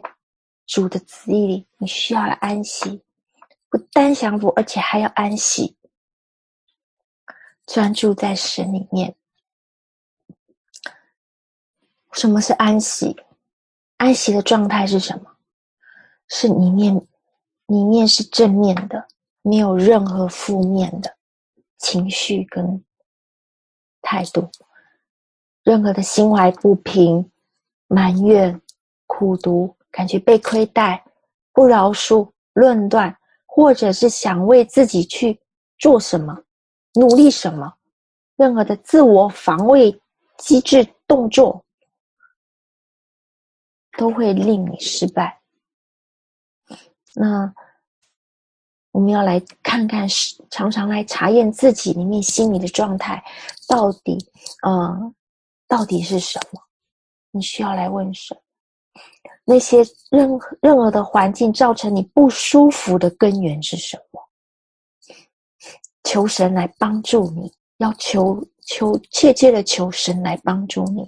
A: 主的旨意里，你需要来安息，不单降服，而且还要安息，专注在神里面。什么是安息？安息的状态是什么？是里面，里面是正面的，没有任何负面的情绪跟态度，任何的心怀不平、埋怨、苦读，感觉被亏待、不饶恕、论断，或者是想为自己去做什么、努力什么，任何的自我防卫机制动作。都会令你失败。那我们要来看看，常常来查验自己里面心里的状态，到底，嗯，到底是什么？你需要来问神，那些任何任何的环境造成你不舒服的根源是什么？求神来帮助你，要求求切切的求神来帮助你，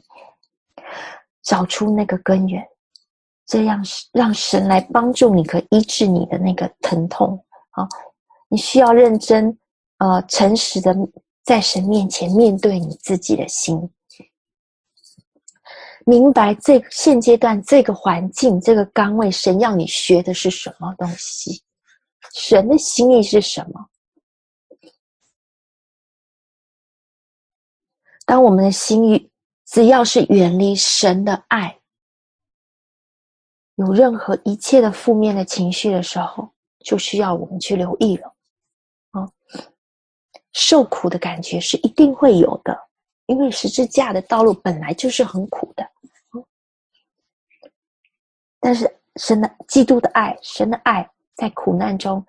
A: 找出那个根源。这样是让神来帮助你，可医治你的那个疼痛。好，你需要认真，呃，诚实的在神面前面对你自己的心，明白这现阶段这个环境这个岗位，神要你学的是什么东西，神的心意是什么。当我们的心意只要是远离神的爱。有任何一切的负面的情绪的时候，就需要我们去留意了。哦，受苦的感觉是一定会有的，因为十字架的道路本来就是很苦的。但是神的基督的爱，神的爱在苦难中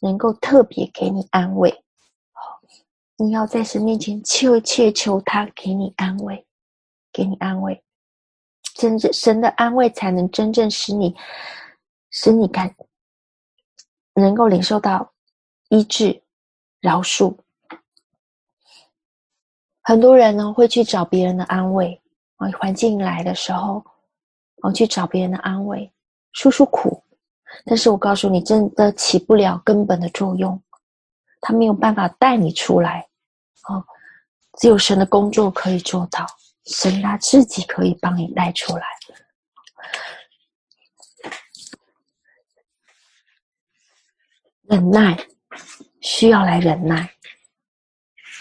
A: 能够特别给你安慰。你要在神面前求，切求他给你安慰，给你安慰。真正神的安慰才能真正使你，使你感能够领受到医治、饶恕。很多人呢会去找别人的安慰啊，环境来的时候，我去找别人的安慰，诉诉苦。但是我告诉你，真的起不了根本的作用，他没有办法带你出来。哦，只有神的工作可以做到。神他自己可以帮你带出来，忍耐需要来忍耐。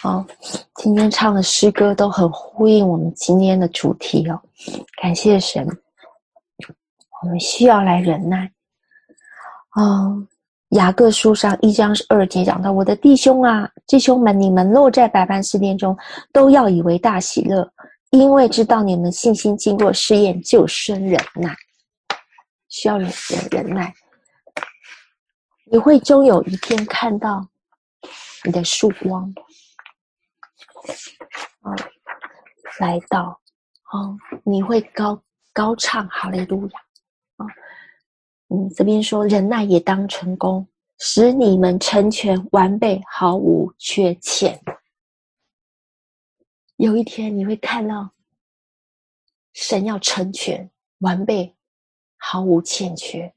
A: 好，今天唱的诗歌都很呼应我们今天的主题哦。感谢神，我们需要来忍耐。哦，雅各书上一章二节讲到：“我的弟兄啊，弟兄们，你们落在百般试炼中，都要以为大喜乐。”因为知道你们信心经过试验，就生忍耐，需要忍忍忍耐。你会终有一天看到你的曙光，啊，来到，啊，你会高高唱哈利路亚，啊，嗯，这边说忍耐也当成功，使你们成全完备，毫无缺欠。有一天你会看到，神要成全完备，毫无欠缺，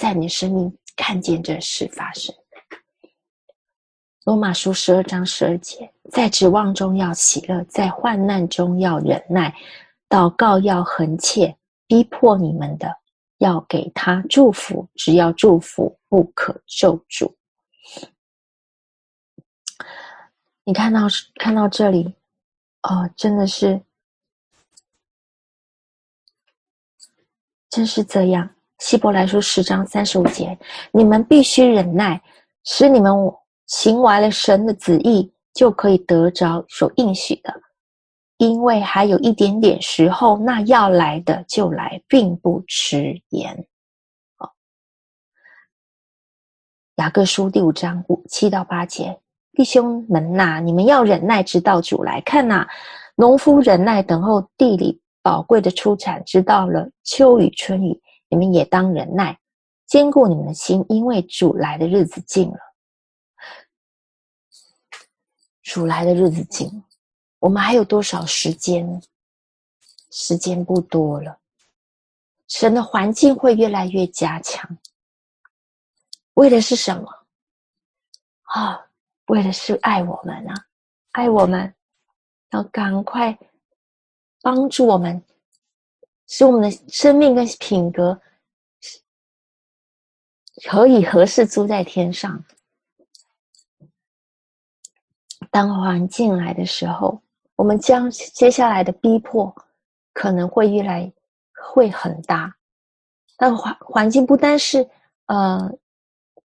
A: 在你生命看见这事发生。罗马书十二章十二节，在指望中要喜乐，在患难中要忍耐，祷告要恒切，逼迫你们的要给他祝福，只要祝福，不可咒诅。你看到看到这里。哦，真的是，真是这样。希伯来书十章三十五节，你们必须忍耐，使你们行完了神的旨意，就可以得着所应许的。因为还有一点点时候，那要来的就来，并不迟延。哦，雅各书第五章五七到八节。弟兄们呐、你们要忍耐，直到主来。看呐、农夫忍耐等候地里宝贵的出产，直到了秋雨春雨。你们也当忍耐，坚固你们的心，因为主来的日子近了。主来的日子近，我们还有多少时间？时间不多了。神的环境会越来越加强，为的是什么？啊！为的是爱我们啊，爱我们，要赶快帮助我们，使我们的生命跟品格可以合适住在天上。当环境来的时候，我们将接下来的逼迫可能会越来会很大。但环环境不单是呃。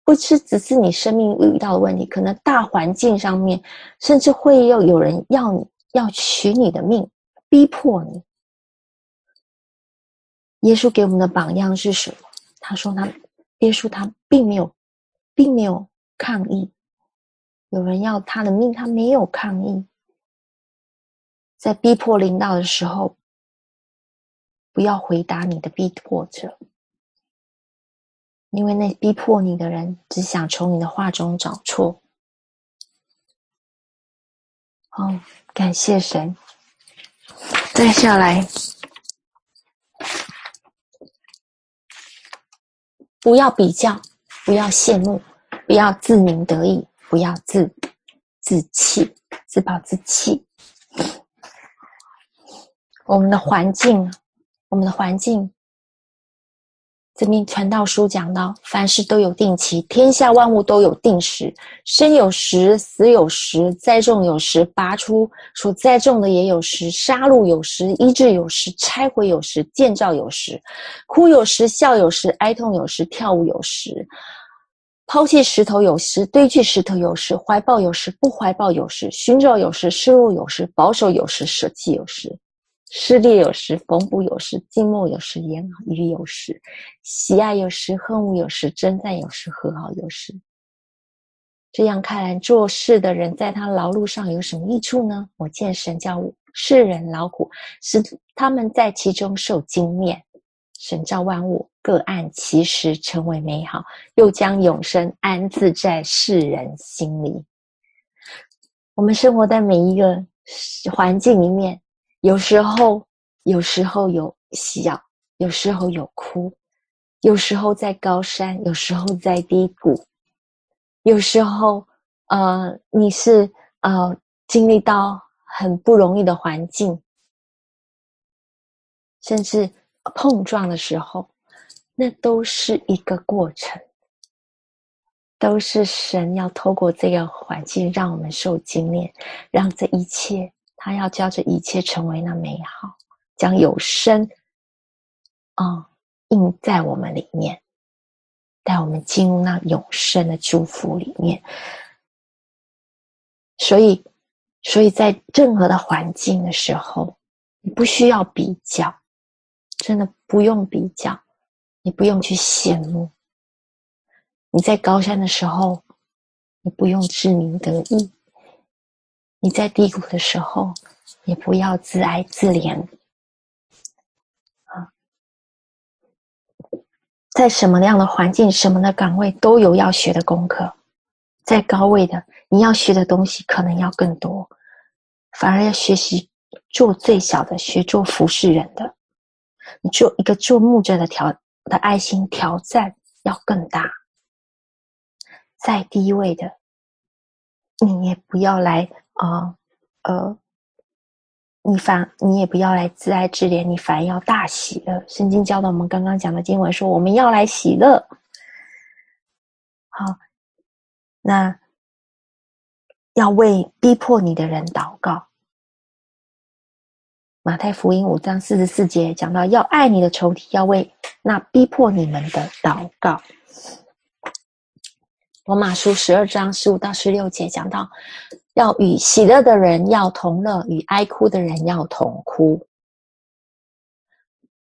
A: 不是只是你生命遇到的问题，可能大环境上面，甚至会又有人要你要取你的命，逼迫你。耶稣给我们的榜样是什么？他说他，耶稣他并没有，并没有抗议，有人要他的命，他没有抗议。在逼迫领导的时候，不要回答你的逼迫者。因为那逼迫你的人只想从你的话中找错。哦，感谢神。再下来，不要比较，不要羡慕，不要自鸣得意，不要自自弃、自暴自弃。我们的环境，我们的环境。这边传道书讲到，凡事都有定期，天下万物都有定时，生有时，死有时，栽种有时，拔出所栽种的也有时，杀戮有时，医治有时，拆毁有时，建造有时，哭有时，笑有时，哀痛有时，跳舞有时。抛弃石头有时，堆聚石头有时，怀抱有时，不怀抱有时，寻找有时，失落有时，保守有时，舍弃有时，撕裂有时，缝补有时，静默有时，言语有时，喜爱有时，恨恶有时，争战有时，和好有时。这样看来，做事的人在他劳碌上有什么益处呢？我见神叫世人劳苦，使他们在其中受精炼。神造万物，各按其时成为美好，又将永生安置在世人心里。我们生活在每一个环境里面，有时候，有时候有笑，有时候有哭，有时候在高山，有时候在低谷。有时候，呃，你是呃经历到很不容易的环境，甚至碰撞的时候，那都是一个过程，都是神要透过这个环境让我们受精炼，让这一切，他要叫这一切成为那美好，将有生啊、印在我们里面。带我们进入那永生的祝福里面，所以，所以在任何的环境的时候，你不需要比较，真的不用比较，你不用去羡慕。你在高山的时候，你不用自鸣得意；你在低谷的时候，也不要自哀自怜啊。在什么样的环境、什么的岗位，都有要学的功课。在高位的，你要学的东西可能要更多，反而要学习做最小的，学做服侍人的。你做一个做牧者的挑的爱心挑战要更大。在低位的，你也不要来啊呃。你反，你也不要来自哀自怜，你反而要大喜乐。圣经教导我们刚刚讲的经文说，我们要来喜乐。好，那要为逼迫你的人祷告。马太福音五章四十四节讲到，要爱你的仇敌，要为那逼迫你们的祷告。罗马书十二章十五到十六节讲到。要与喜乐的人要同乐，与哀哭的人要同哭。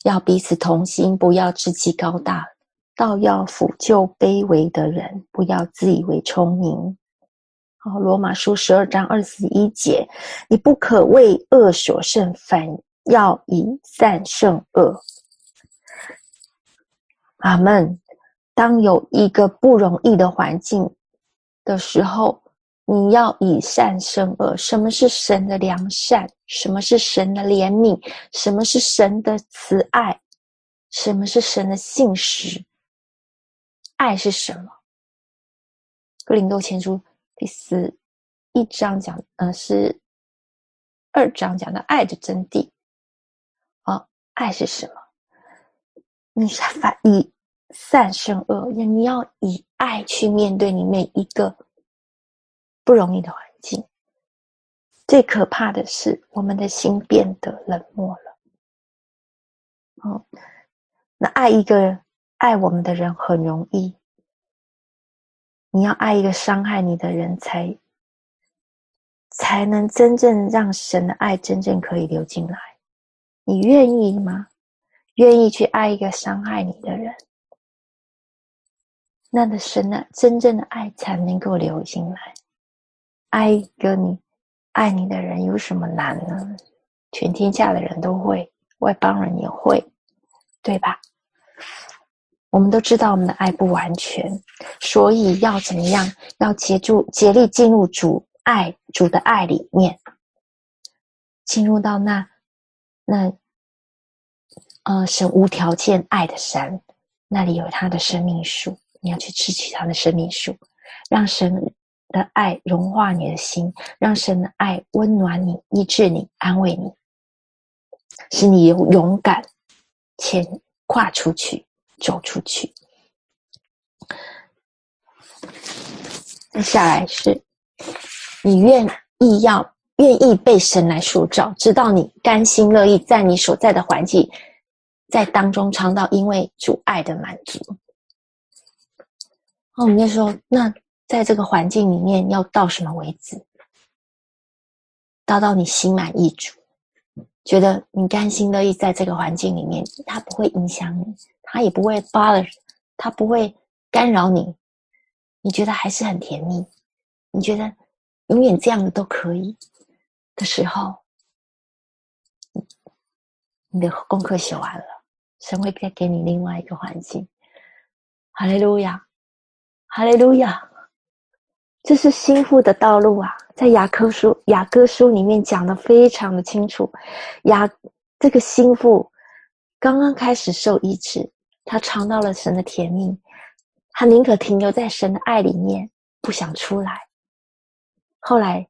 A: 要彼此同心，不要志气高大，倒要俯就卑微的人，不要自以为聪明。好，罗马书十二章二十一节：你不可为恶所胜，反要以善胜恶。阿门。当有一个不容易的环境的时候。你要以善胜恶。什么是神的良善？什么是神的怜悯？什么是神的慈爱？什么是神的信实？爱是什么？哥林多前书第四一章讲，呃，是二章讲的爱的真谛。哦，爱是什么？你反以善胜恶，你要以爱去面对你每一个。不容易的环境，最可怕的是我们的心变得冷漠了。哦，那爱一个爱我们的人很容易，你要爱一个伤害你的人才，才能真正让神的爱真正可以流进来。你愿意吗？愿意去爱一个伤害你的人，那的神呢真正的爱才能够流进来。爱一个你爱你的人有什么难呢？全天下的人都会，外邦人也会，对吧？我们都知道我们的爱不完全，所以要怎么样？要竭住竭力进入主爱主的爱里面，进入到那那呃神无条件爱的山，那里有他的生命树，你要去吃取他的生命树，让神。的爱融化你的心，让神的爱温暖你、医治你、安慰你，使你有勇敢前跨出去、走出去。接下来是，你愿意要愿意被神来塑造，直到你甘心乐意在你所在的环境在当中尝到因为主爱的满足。哦，你就说，那在这个环境里面要到什么为止？到到你心满意足，觉得你甘心乐意在这个环境里面，它不会影响你，它也不会 bother，它不会干扰你，你觉得还是很甜蜜，你觉得永远这样的都可以的时候，你的功课写完了，神会再给你另外一个环境。哈利路亚，哈利路亚，这是新妇的道路啊！在雅歌书雅歌书里面讲得非常的清楚。雅这个新妇刚刚开始受医治，他尝到了神的甜蜜，他宁可停留在神的爱里面，不想出来。后来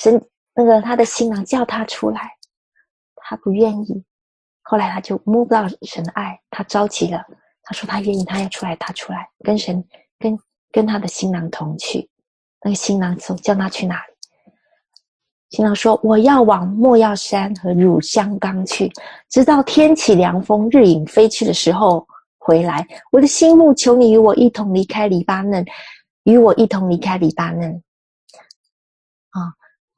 A: 神那个他的新郎叫他出来，他不愿意。后来他就摸不到神的爱，他着急了。他说他愿意，他要出来，他出来跟神跟跟他的新郎同去。那个新郎说叫他去哪里？新郎说：“我要往莫药山和乳香冈去，直到天起凉风，日影飞去的时候回来。我的心目，求你与我一同离开黎巴嫩，与我一同离开黎巴嫩。啊，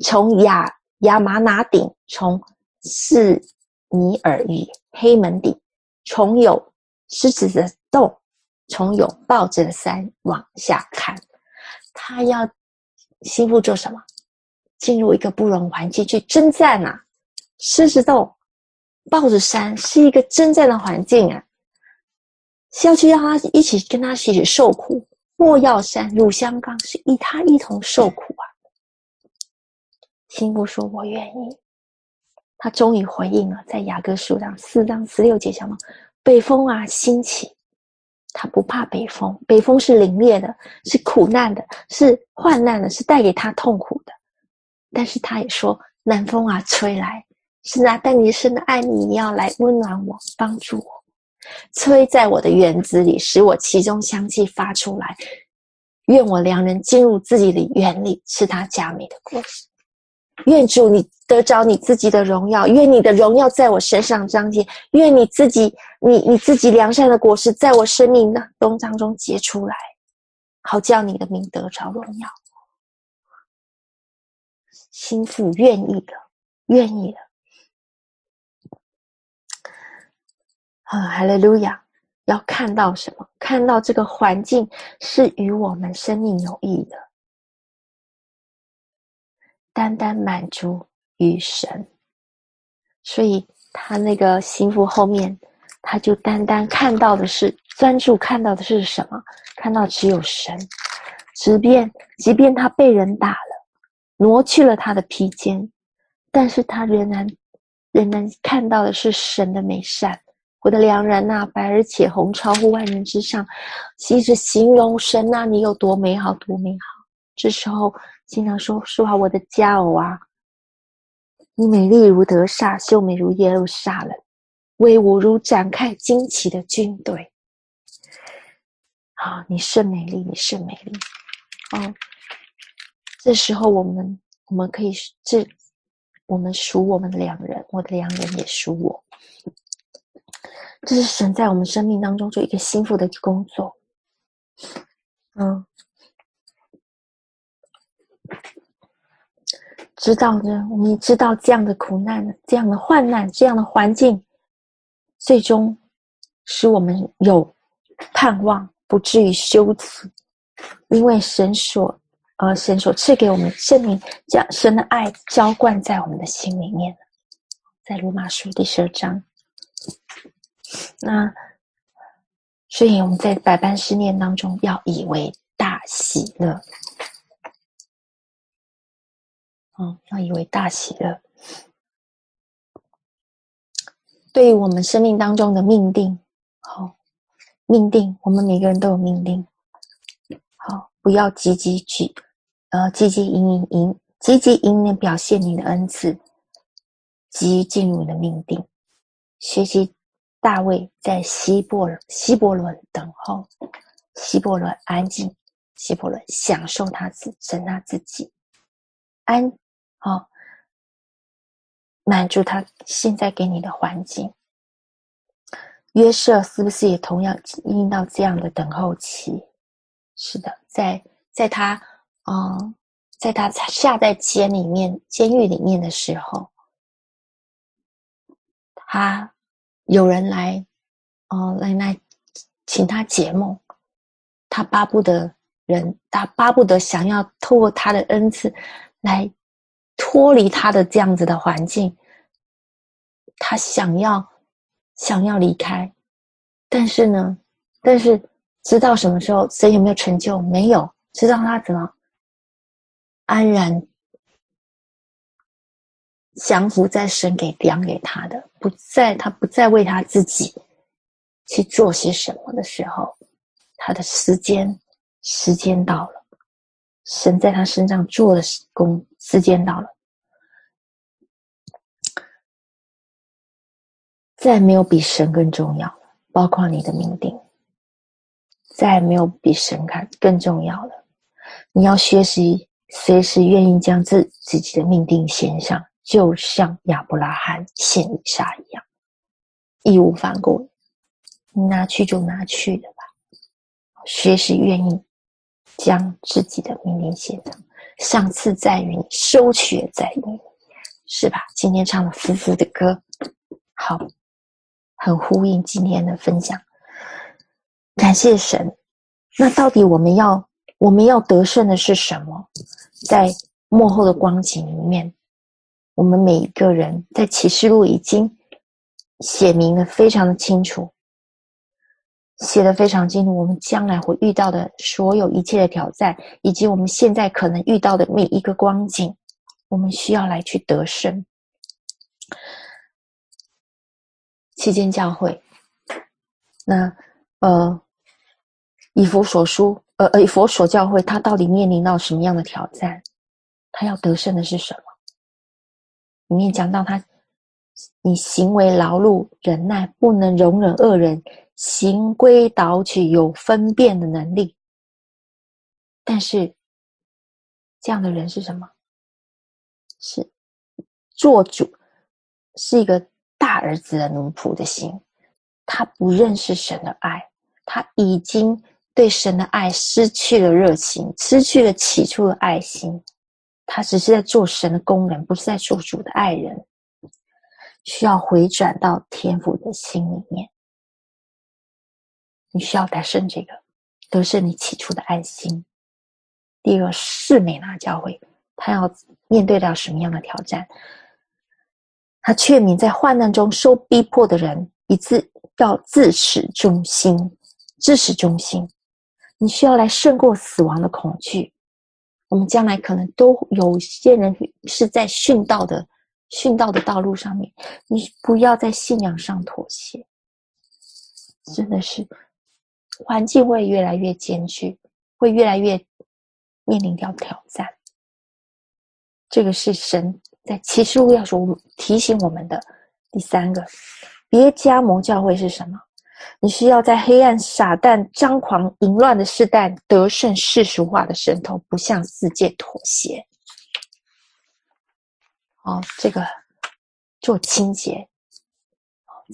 A: 从亚亚玛拿顶，从示尼尔与黑门顶，从有狮子的洞，从有豹子的山往下看。他要新妇做什么？”进入一个不容环境去征战啊！狮子洞、豹子山是一个征战的环境啊，是要去让他一起跟他一起受苦。莫药山、乳香冈是与他一同受苦啊。新妇说：“我愿意。”他终于回应了，在雅各书上四章十六节讲到：“北风啊，兴起，他不怕北风。北风是凛冽的，是苦难的，是患难的，是带给他痛苦的。”但是他也说：“南风啊，吹来，是啊，但你神的爱你，你要来温暖我，帮助我，吹在我的园子里，使我其中香气发出来。愿我良人进入自己的园里，是他加美的果实。愿主你得着你自己的荣耀，愿你的荣耀在我身上彰显。愿你自己，你你自己良善的果实，在我生命的东当中结出来，好叫你的名得着荣耀。”心腹愿意的，愿意的。啊，哈利路亚！要看到什么？看到这个环境是与我们生命有益的，单单满足于神。所以他那个心腹后面，他就单单看到的是专注，看到的是什么？看到只有神。即便即便他被人打了。挪去了他的披肩，但是他仍然仍然看到的是神的美善。我的良人呐，白而且红，超乎万人之上。其实形容神呐，你有多美好，多美好。这时候经常说说好我的佳偶啊，你美丽如德萨，秀美如耶路撒冷，威武如展开旌旗的军队。啊，你是美丽，你是美丽，哦。这时候，我们我们可以这，我们属我们的良人，我的良人也属我。这是神在我们生命当中做一个心腹的工作。嗯，知道呢，我们也知道这样的苦难、这样的患难、这样的环境，最终使我们有盼望，不至于羞耻，因为神所。呃神所赐给我们圣灵，将神的爱浇灌在我们的心里面，在罗马书第十二章。那所以我们在百般试炼当中，要以为大喜乐。嗯，要以为大喜乐。对于我们生命当中的命定，好，命定，我们每个人都有命定。好，不要积极举。呃，积极引引引，积极引领表现你的恩赐，急于进入你的命定。学习大卫在希伯希伯伦等候，希伯伦安静，希伯伦享受他自神他自己安哦，满足他现在给你的环境。约瑟是不是也同样经历到这样的等候期？是的，在在他啊、呃，在他下在监里面、监狱里面的时候，他有人来，哦、来来请他解梦，他巴不得人，他巴不得想要透过他的恩赐来脱离他的这样子的环境，他想要想要离开，但是呢，但是。知道什么时候神有没有成就？没有，知道他怎么安然降服在神给量给他的，不再他不再为他自己去做些什么的时候，他的时间时间到了，神在他身上做的工时间到了，再没有比神更重要了，包括你的命定。再也没有比神看更重要了。你要学习随时愿意将自自己的命定献上，就像亚伯拉罕献以撒一样，义无反顾。你拿去就拿去的吧。随时愿意将自己的命定献上，赏赐在于你，收取在于你，是吧？今天唱的福福的歌，好，很呼应今天的分享。感谢神。那到底我们要我们要得胜的是什么？在幕后的光景里面，我们每一个人在启示录已经写明的非常的清楚，写的非常清楚。我们将来会遇到的所有一切的挑战，以及我们现在可能遇到的每一个光景，我们需要来去得胜。七间教会，那呃。以佛所书，呃呃，以佛所教会，他到底面临到什么样的挑战？他要得胜的是什么？里面讲到他，你行为劳碌忍耐，不能容忍恶人，行规蹈矩有分辨的能力。但是，这样的人是什么？是做主，是一个大儿子的奴仆的心，他不认识神的爱，他已经。对神的爱失去了热情，失去了起初的爱心。他只是在做神的工人，不是在做主的爱人。需要回转到天父的心里面。你需要得胜这个，得胜你起初的爱心。第二个，士美拿教会，他要面对到什么样的挑战？他劝勉在患难中受逼迫的人，以致要自始忠心，自始忠心。你需要来胜过死亡的恐惧。我们将来可能都有些人是在殉道的殉道的道路上面，你不要在信仰上妥协。真的是，环境会越来越艰巨，会越来越面临到挑战。这个是神在启示录要说提醒我们的第三个，别加盟教会是什么？你需要在黑暗、撒旦张狂、淫乱的世代得胜世俗化的神通，不向世界妥协。哦，这个做清洁，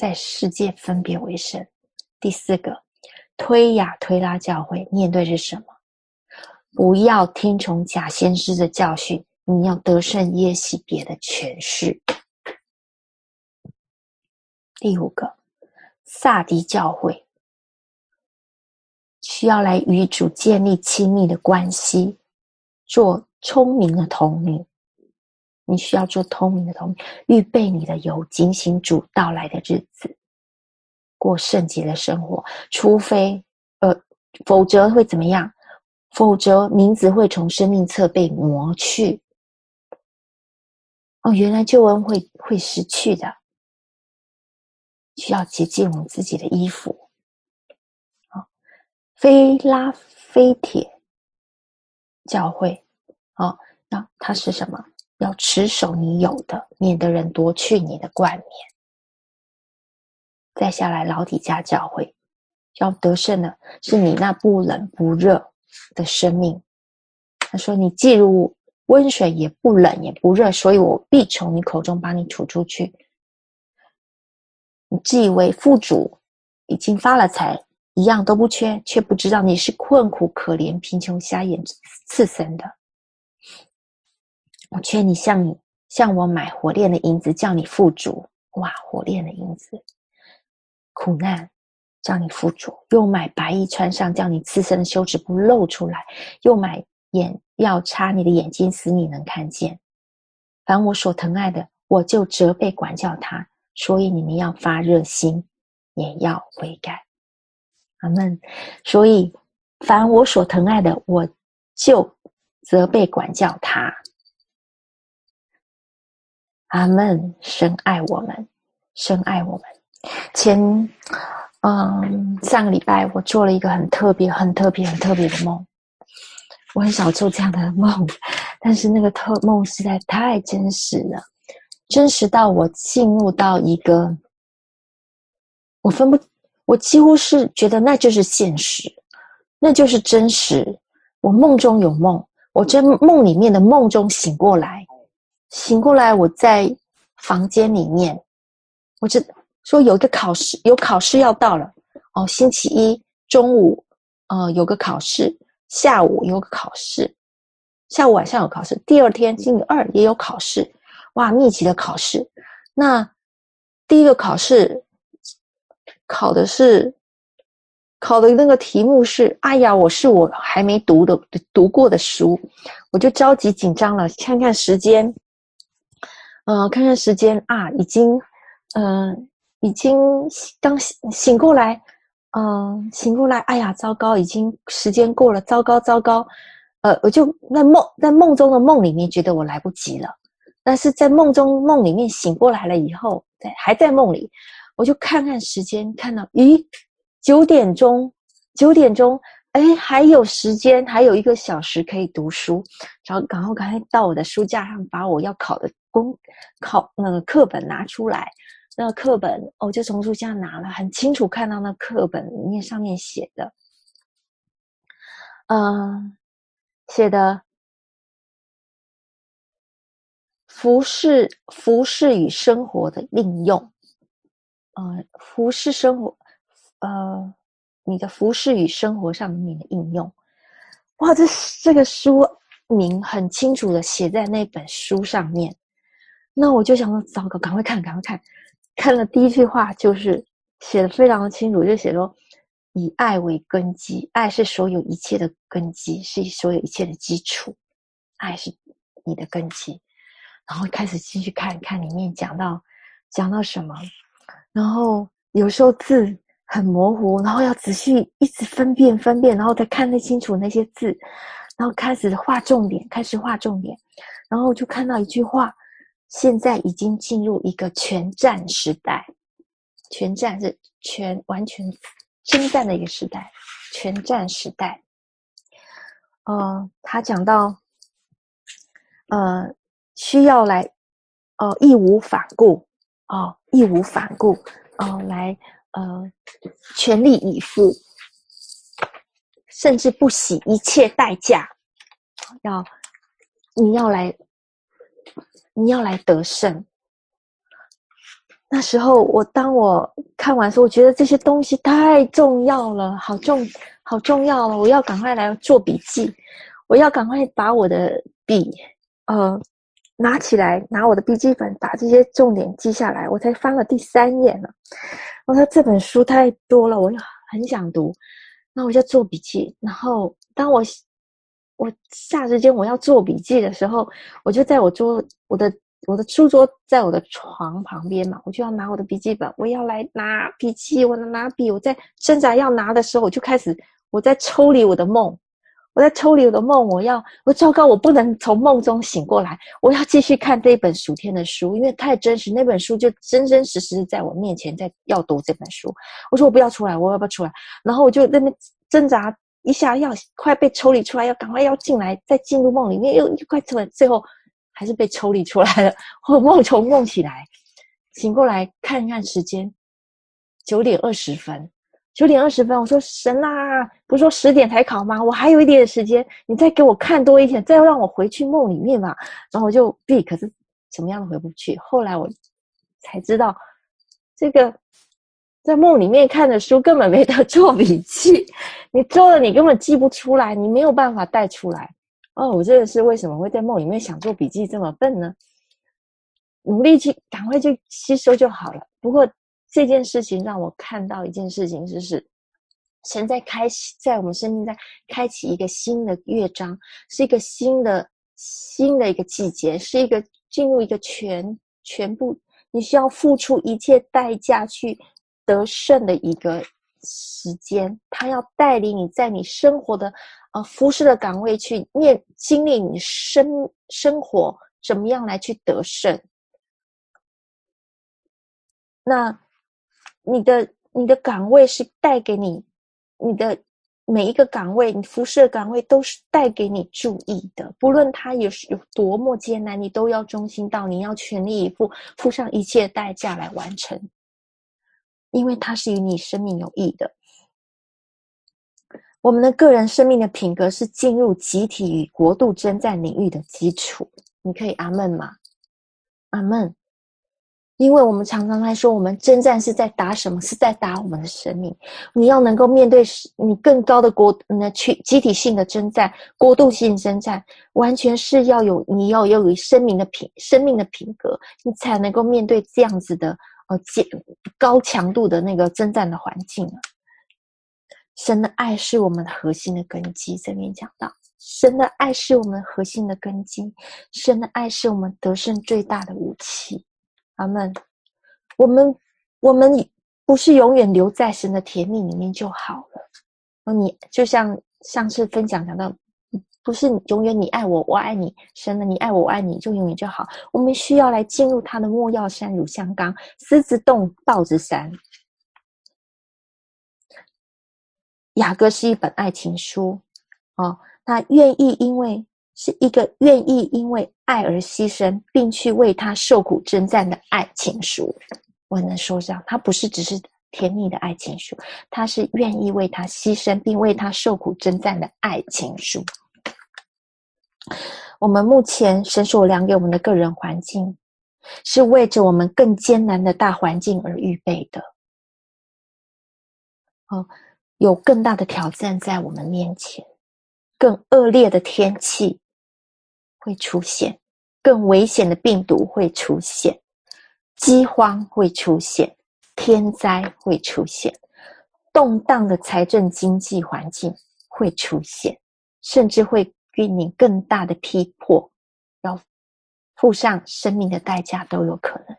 A: 在世界分别为神。第四个，推雅推拉教会面对是什么？不要听从假先知的教训，你要得胜耶洗别的权势。第五个。撒迪教会需要来与主建立亲密的关系，做聪明的童女。你需要做聪明的童女，预备你的油，警醒主到来的日子，过圣洁的生活。除非，呃，否则会怎么样？否则名字会从生命册被磨去。哦，原来救恩会会失去的。需要洁净我们自己的衣服，啊，非拉非铁教会，啊，那它是什么？要持守你有的，免得人夺去你的冠冕。再下来，老底嘉教会要得胜的是你那不冷不热的生命。他说：“你既如温水，也不冷也不热，所以我必从你口中把你吐出去。”你自以为富足，已经发了财，一样都不缺，却不知道你是困苦可怜、贫穷瞎眼赐生的。我劝你向你向我买火炼的银子，叫你富足。哇，火炼的银子，苦难叫你富足；又买白衣穿上，叫你刺身的羞耻不露出来；又买眼药插你的眼睛，使你能看见。凡我所疼爱的，我就责备管教他。所以你们要发热心，也要悔改。阿门。所以凡我所疼爱的，我就责备管教他。阿门。深爱我们，深爱我们。前嗯，上个礼拜我做了一个很特别、很特别、很特别的梦。我很少做这样的梦，但是那个特梦实在太真实了，真实到我进入到一个，我分不，我几乎是觉得那就是现实，那就是真实。我梦中有梦，我在梦里面的梦中醒过来，醒过来我在房间里面，我这说有一个考试，有考试要到了哦，星期一中午，呃，有个考试。下午有个考试，下午晚上有考试，第二天星期二也有考试，哇，密集的考试。那第一个考试考的是考的那个题目是，哎呀，我是我还没读的读过的书，我就着急紧张了，看看时间，嗯、看看时间啊，已经，嗯、已经刚醒醒过来。嗯，醒过来，哎呀，糟糕，已经时间过了，糟糕，糟糕，呃，我就在梦，在梦中的梦里面觉得我来不及了，但是在梦中梦里面醒过来了以后，在还在梦里，我就看看时间，看到，咦，九点钟，九点钟，哎，还有时间，还有一个小时可以读书，然后赶快赶快到我的书架上，把我要考的公考那个课本拿出来。那课本，我就从书架拿了，很清楚看到那课本里面上面写的，嗯，写的服饰服饰与生活的应用，呃，服饰生活，呃，你的服饰与生活上面的应用，哇，这这个书名很清楚的写在那本书上面，那我就想说，糟糕，赶快看，赶快看。看了第一句话，就是写的非常的清楚，就写说以爱为根基，爱是所有一切的根基，是所有一切的基础，爱是你的根基。然后开始继续看看里面讲到讲到什么，然后有时候字很模糊，然后要仔细一直分辨分辨，然后再看得清楚那些字，然后开始画重点，开始画重点，然后就看到一句话。现在已经进入一个全战时代，全战是全完全征战的一个时代，全战时代。呃，他讲到，呃，需要来，哦、呃，义无反顾，哦、义无反顾，哦、来，呃，全力以赴，甚至不惜一切代价，要，你要来。你要来得胜。那时候，我当我看完的时候，我觉得这些东西太重要了，好重，好重要了。我要赶快来做笔记，我要赶快把我的笔，呃，拿起来，拿我的笔记本，把这些重点记下来。我才翻了第三页呢。我说这本书太多了，我很想读，那我就做笔记。然后，当我。我下时间我要做笔记的时候，我就在我桌，我的我的书桌在我的床旁边嘛，我就要拿我的笔记本，我要来拿笔记，我拿笔，我在挣扎要拿的时候，我就开始我在抽离我的梦，我在抽离我的梦，我要我糟糕，我不能从梦中醒过来，我要继续看这一本暑天的书，因为太真实，那本书就真真实实在我面前，在要读这本书。我说我不要出来，我要不要出来？然后我就在那边挣扎。一下要快被抽离出来，要赶快要进来，再进入梦里面，又又快出来，最后还是被抽离出来了。或梦从梦起来，醒过来看一看时间，九点二十分，九点二十分。我说神啊，不是说十点才考吗？我还有一点时间，你再给我看多一点，再让我回去梦里面吧。然后我就闭，可是怎么样都回不去。后来我才知道，这个在梦里面看的书根本没得做笔记，你做了你根本记不出来，你没有办法带出来。哦，我这个是为什么会在梦里面想做笔记这么笨呢？努力去赶快去吸收就好了。不过这件事情让我看到一件事情，就是神在开启，在我们生命在开启一个新的乐章，是一个新的新的一个季节，是一个进入一个全全部，你需要付出一切代价去。得胜的一个时间，他要带领你在你生活的呃服事的岗位去面经历你生生活怎么样来去得胜。那你的你的岗位是带给你你的每一个岗位，你服事的岗位都是带给你注意的，不论他有有多么艰难，你都要忠心到，你要全力以赴，付上一切代价来完成。因为它是与你生命有益的。我们的个人生命的品格是进入集体与国度征战领域的基础。你可以阿门吗？阿门。因为我们常常来说，我们征战是在打什么？是在打我们的生命。你要能够面对你更高的国，那去集体性的征战、国度性征战，完全是要有你要有生命的品、生命的品格，你才能够面对这样子的。呃，高强度的那个征战的环境啊，神的爱是我们的核心的根基。这边讲到，神的爱是我们核心的根基，神的爱是我们得胜最大的武器。阿门。我们我们不是永远留在神的甜蜜里面就好了。哦，你就像上次分享讲到。不是永远你爱我，我爱你，神的你爱我，我爱你，就永远就好。我们需要来进入他的莫药山乳香冈，狮子洞豹子山。雅歌是一本爱情书哦，他愿意因为是一个愿意因为爱而牺牲，并去为他受苦征战的爱情书。我能说这样，他不是只是甜蜜的爱情书，他是愿意为他牺牲并为他受苦征战的爱情书。我们目前神所量给我们的个人环境，是为着我们更艰难的大环境而预备的。哦，有更大的挑战在我们面前，更恶劣的天气会出现，更危险的病毒会出现，饥荒会出现，天灾会出现，动荡的财政经济环境会出现，甚至会。给你更大的逼迫，要付上生命的代价都有可能。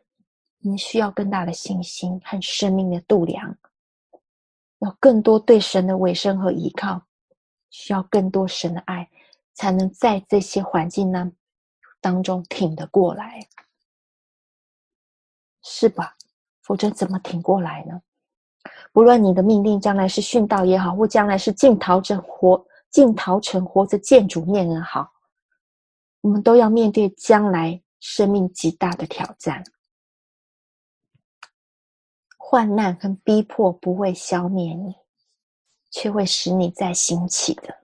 A: 你需要更大的信心和生命的度量，要更多对神的委身和依靠，需要更多神的爱，才能在这些环境呢当中挺得过来，是吧？否则怎么挺过来呢？不论你的命定将来是殉道也好，或将来是进逃着活。进逃城活着见主面也好，我们都要面对将来生命极大的挑战。患难和逼迫不会消灭你，却会使你再兴起的。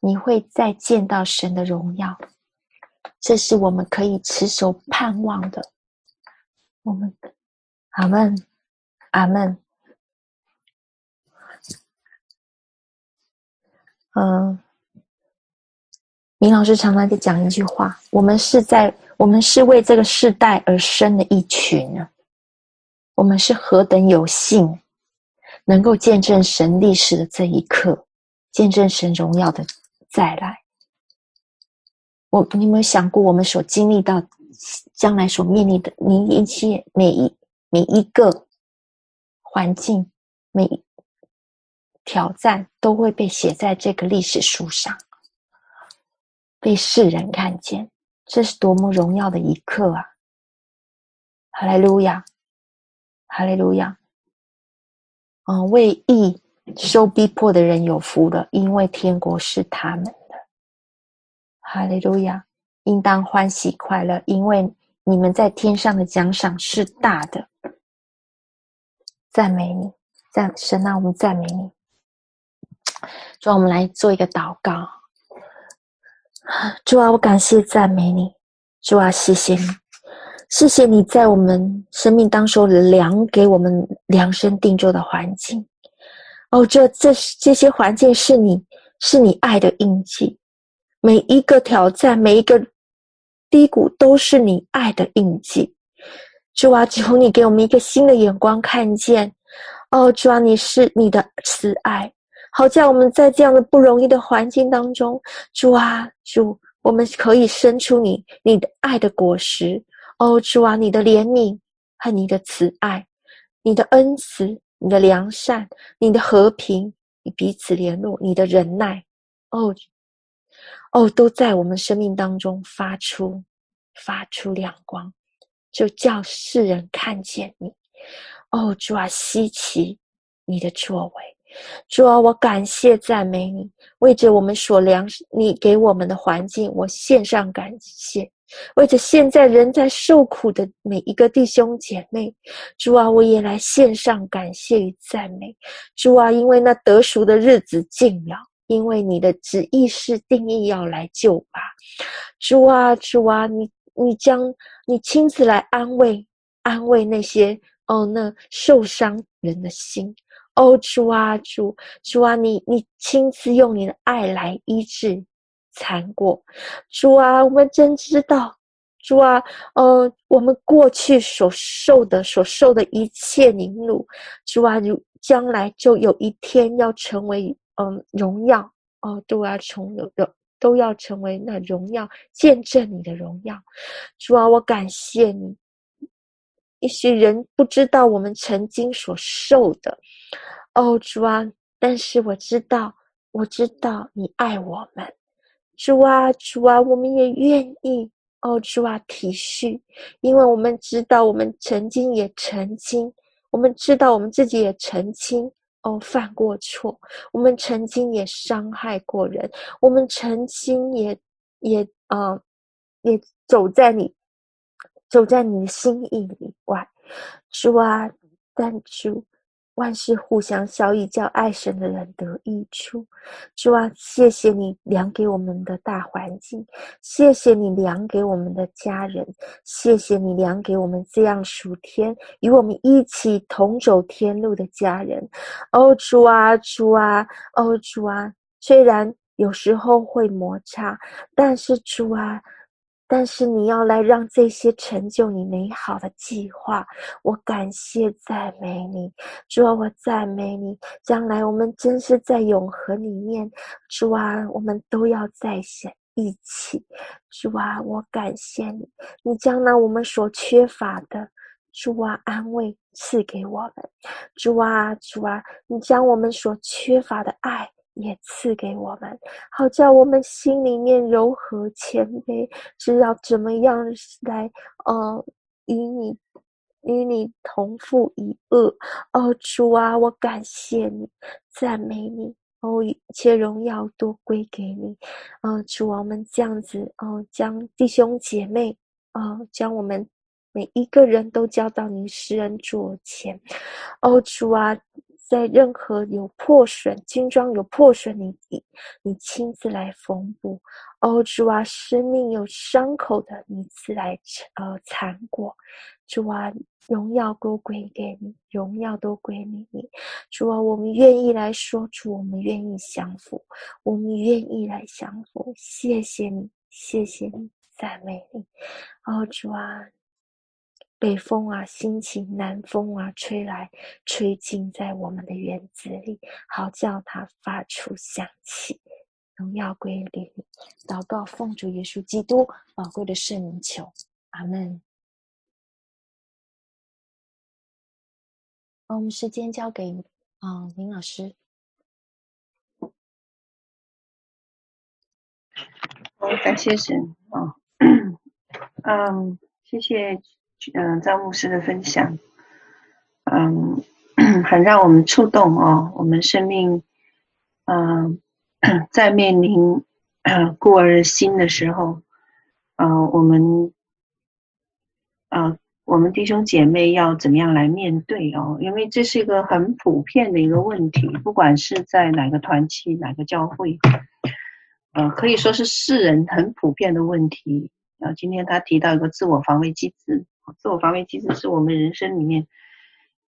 A: 你会再见到神的荣耀，这是我们可以持守盼望的。我们，阿门，阿门。嗯，明老师常常在讲一句话：“我们是在，我们是为这个世代而生的一群啊！我们是何等有幸，能够见证神历史的这一刻，见证神荣耀的再来。我，你有没有想过，我们所经历到将来所面临的你一切每一每一个环境，每一。”挑战都会被写在这个历史书上，被世人看见，这是多么荣耀的一刻啊！哈利路亚，哈利路亚！嗯，为义受逼迫的人有福了，因为天国是他们的。哈利路亚！应当欢喜快乐，因为你们在天上的奖赏是大的。赞美你，赞神啊！我们赞美你。主啊，我们来做一个祷告。主啊，我感谢赞美你。主啊，谢谢你。谢谢你在我们生命当中量给我们量身定做的环境。哦，这这这些环境是你是你爱的印记，每一个挑战，每一个低谷都是你爱的印记。主啊，求你给我们一个新的眼光看见。哦，主啊，你是你的慈爱，好叫我们在这样的不容易的环境当中，主啊，主，我们可以生出你你的爱的果实。哦，主啊，你的怜悯和你的慈爱，你的恩慈。你的良善，你的和平，你彼此联络，你的忍耐，哦，哦，都在我们生命当中发出，发出亮光，就叫世人看见你。哦，主啊，稀奇你的作为，主啊，我感谢赞美你，为着我们所量你给我们的环境，我献上感谢。为着现在仍在受苦的每一个弟兄姐妹，主啊，我也来献上感谢与赞美。主啊，因为那得赎的日子近了，因为你的旨意是定义要来救拔。主啊，主啊，你你将你亲自来安慰安慰那些哦那受伤人的心。哦，主啊，主主啊，你你亲自用你的爱来医治。残过，主啊，我们真知道，主啊，呃，我们过去所受的、所受的一切凌辱，主啊，如将来就有一天要成为，嗯、荣耀，哦、呃，都要成有的，都要成为那荣耀，见证你的荣耀，主啊，我感谢你。一些人不知道我们曾经所受的，哦，主啊，但是我知道，我知道你爱我们。主啊，主啊，我们也愿意哦，主啊，体恤，因为我们知道，我们曾经也曾经，我们知道我们自己也曾经哦犯过错，我们曾经也伤害过人，我们曾经也也啊、也走在你走在你的心意以外，主啊，但主。万事互相效益，叫爱神的人得益处。主啊，谢谢你量给我们的大环境，谢谢你量给我们的家人，谢谢你量给我们这样属天与我们一起同走天路的家人。哦，主啊，主啊，哦，主啊，虽然有时候会摩擦，但是主啊。但是你要来让这些成就你美好的计划，我感谢赞美你，主啊，我赞美你。将来我们真是在永恒里面，主啊，我们都要在一起。主啊，我感谢你，你将那我们所缺乏的，主啊，安慰赐给我们。主啊，主啊，你将我们所缺乏的爱。也赐给我们，好叫我们心里面柔和谦卑，知道怎么样来，呃，与你与你同负一轭。哦，主啊，我感谢你，赞美你。哦，一切荣耀都归给你。哦，主啊，我们这样子，哦，将弟兄姐妹，哦，将我们每一个人都交到你施恩座前。哦，主啊。在任何有破损、精装有破损，你你你亲自来缝补；哦，主啊，生命有伤口的，你自来呃缠裹。主啊，荣耀都归给你，荣耀都归你。你主啊，我们愿意来说主，我们愿意降服，我们愿意来降服。谢谢你，谢谢你，赞美你。哦，主啊。北风啊，兴起；南风啊，吹来，吹进在我们的园子里，好叫它发出香气。荣耀归给你。祷告，奉主耶稣基督宝贵的圣名求，阿门。好，我们时间交给啊、林老师。
B: 好，感谢神啊，嗯，谢谢。嗯，张牧师的分享，嗯，很让我们触动哦。我们生命，嗯，在面临孤儿心的时候，嗯，我们，啊，我们弟兄姐妹要怎么样来面对哦？因为这是一个很普遍的一个问题，不管是在哪个团体、哪个教会，呃，可以说是世人很普遍的问题。然后，今天他提到一个自我防卫机制。自我防卫机制是我们人生里面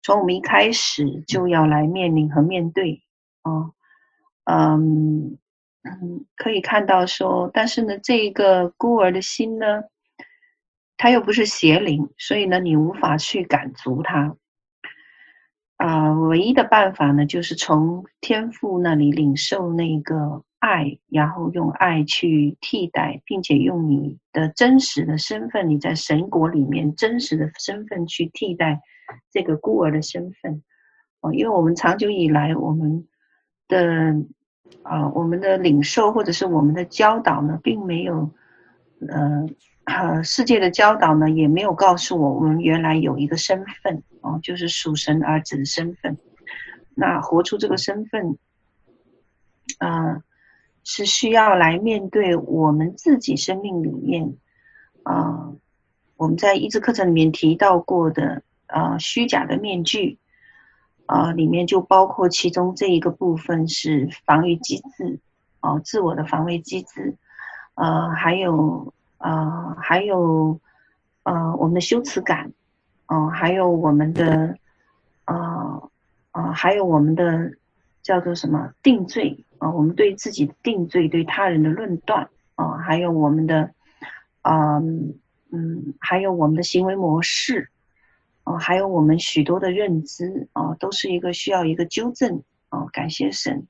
B: 从我们一开始就要来面临和面对哦，嗯嗯，可以看到说，但是呢，这一个孤儿的心呢，他又不是邪灵，所以呢，你无法去赶足他。啊、唯一的办法呢，就是从天父那里领受那个爱，然后用爱去替代，并且用你的真实的身份，你在神国里面真实的身份去替代这个孤儿的身份。哦，因为我们长久以来，我们的啊、我们的领受或者是我们的教导呢，并没有，呃。呃，世界的教导呢，也没有告诉我，我们原来有一个身份哦，就是属神儿子的身份。那活出这个身份，啊、是需要来面对我们自己生命里面啊、我们在医治课程里面提到过的啊、虚假的面具啊、里面就包括其中这一个部分是防御机制哦、自我的防卫机制，呃，还有。啊、呃，还有，呃，我们的羞耻感，嗯、呃，还有我们的，呃，呃，还有我们的叫做什么定罪啊、我们对自己的定罪，对他人的论断啊、还有我们的，啊、嗯，还有我们的行为模式，啊、还有我们许多的认知啊、都是一个需要一个纠正啊、感谢神、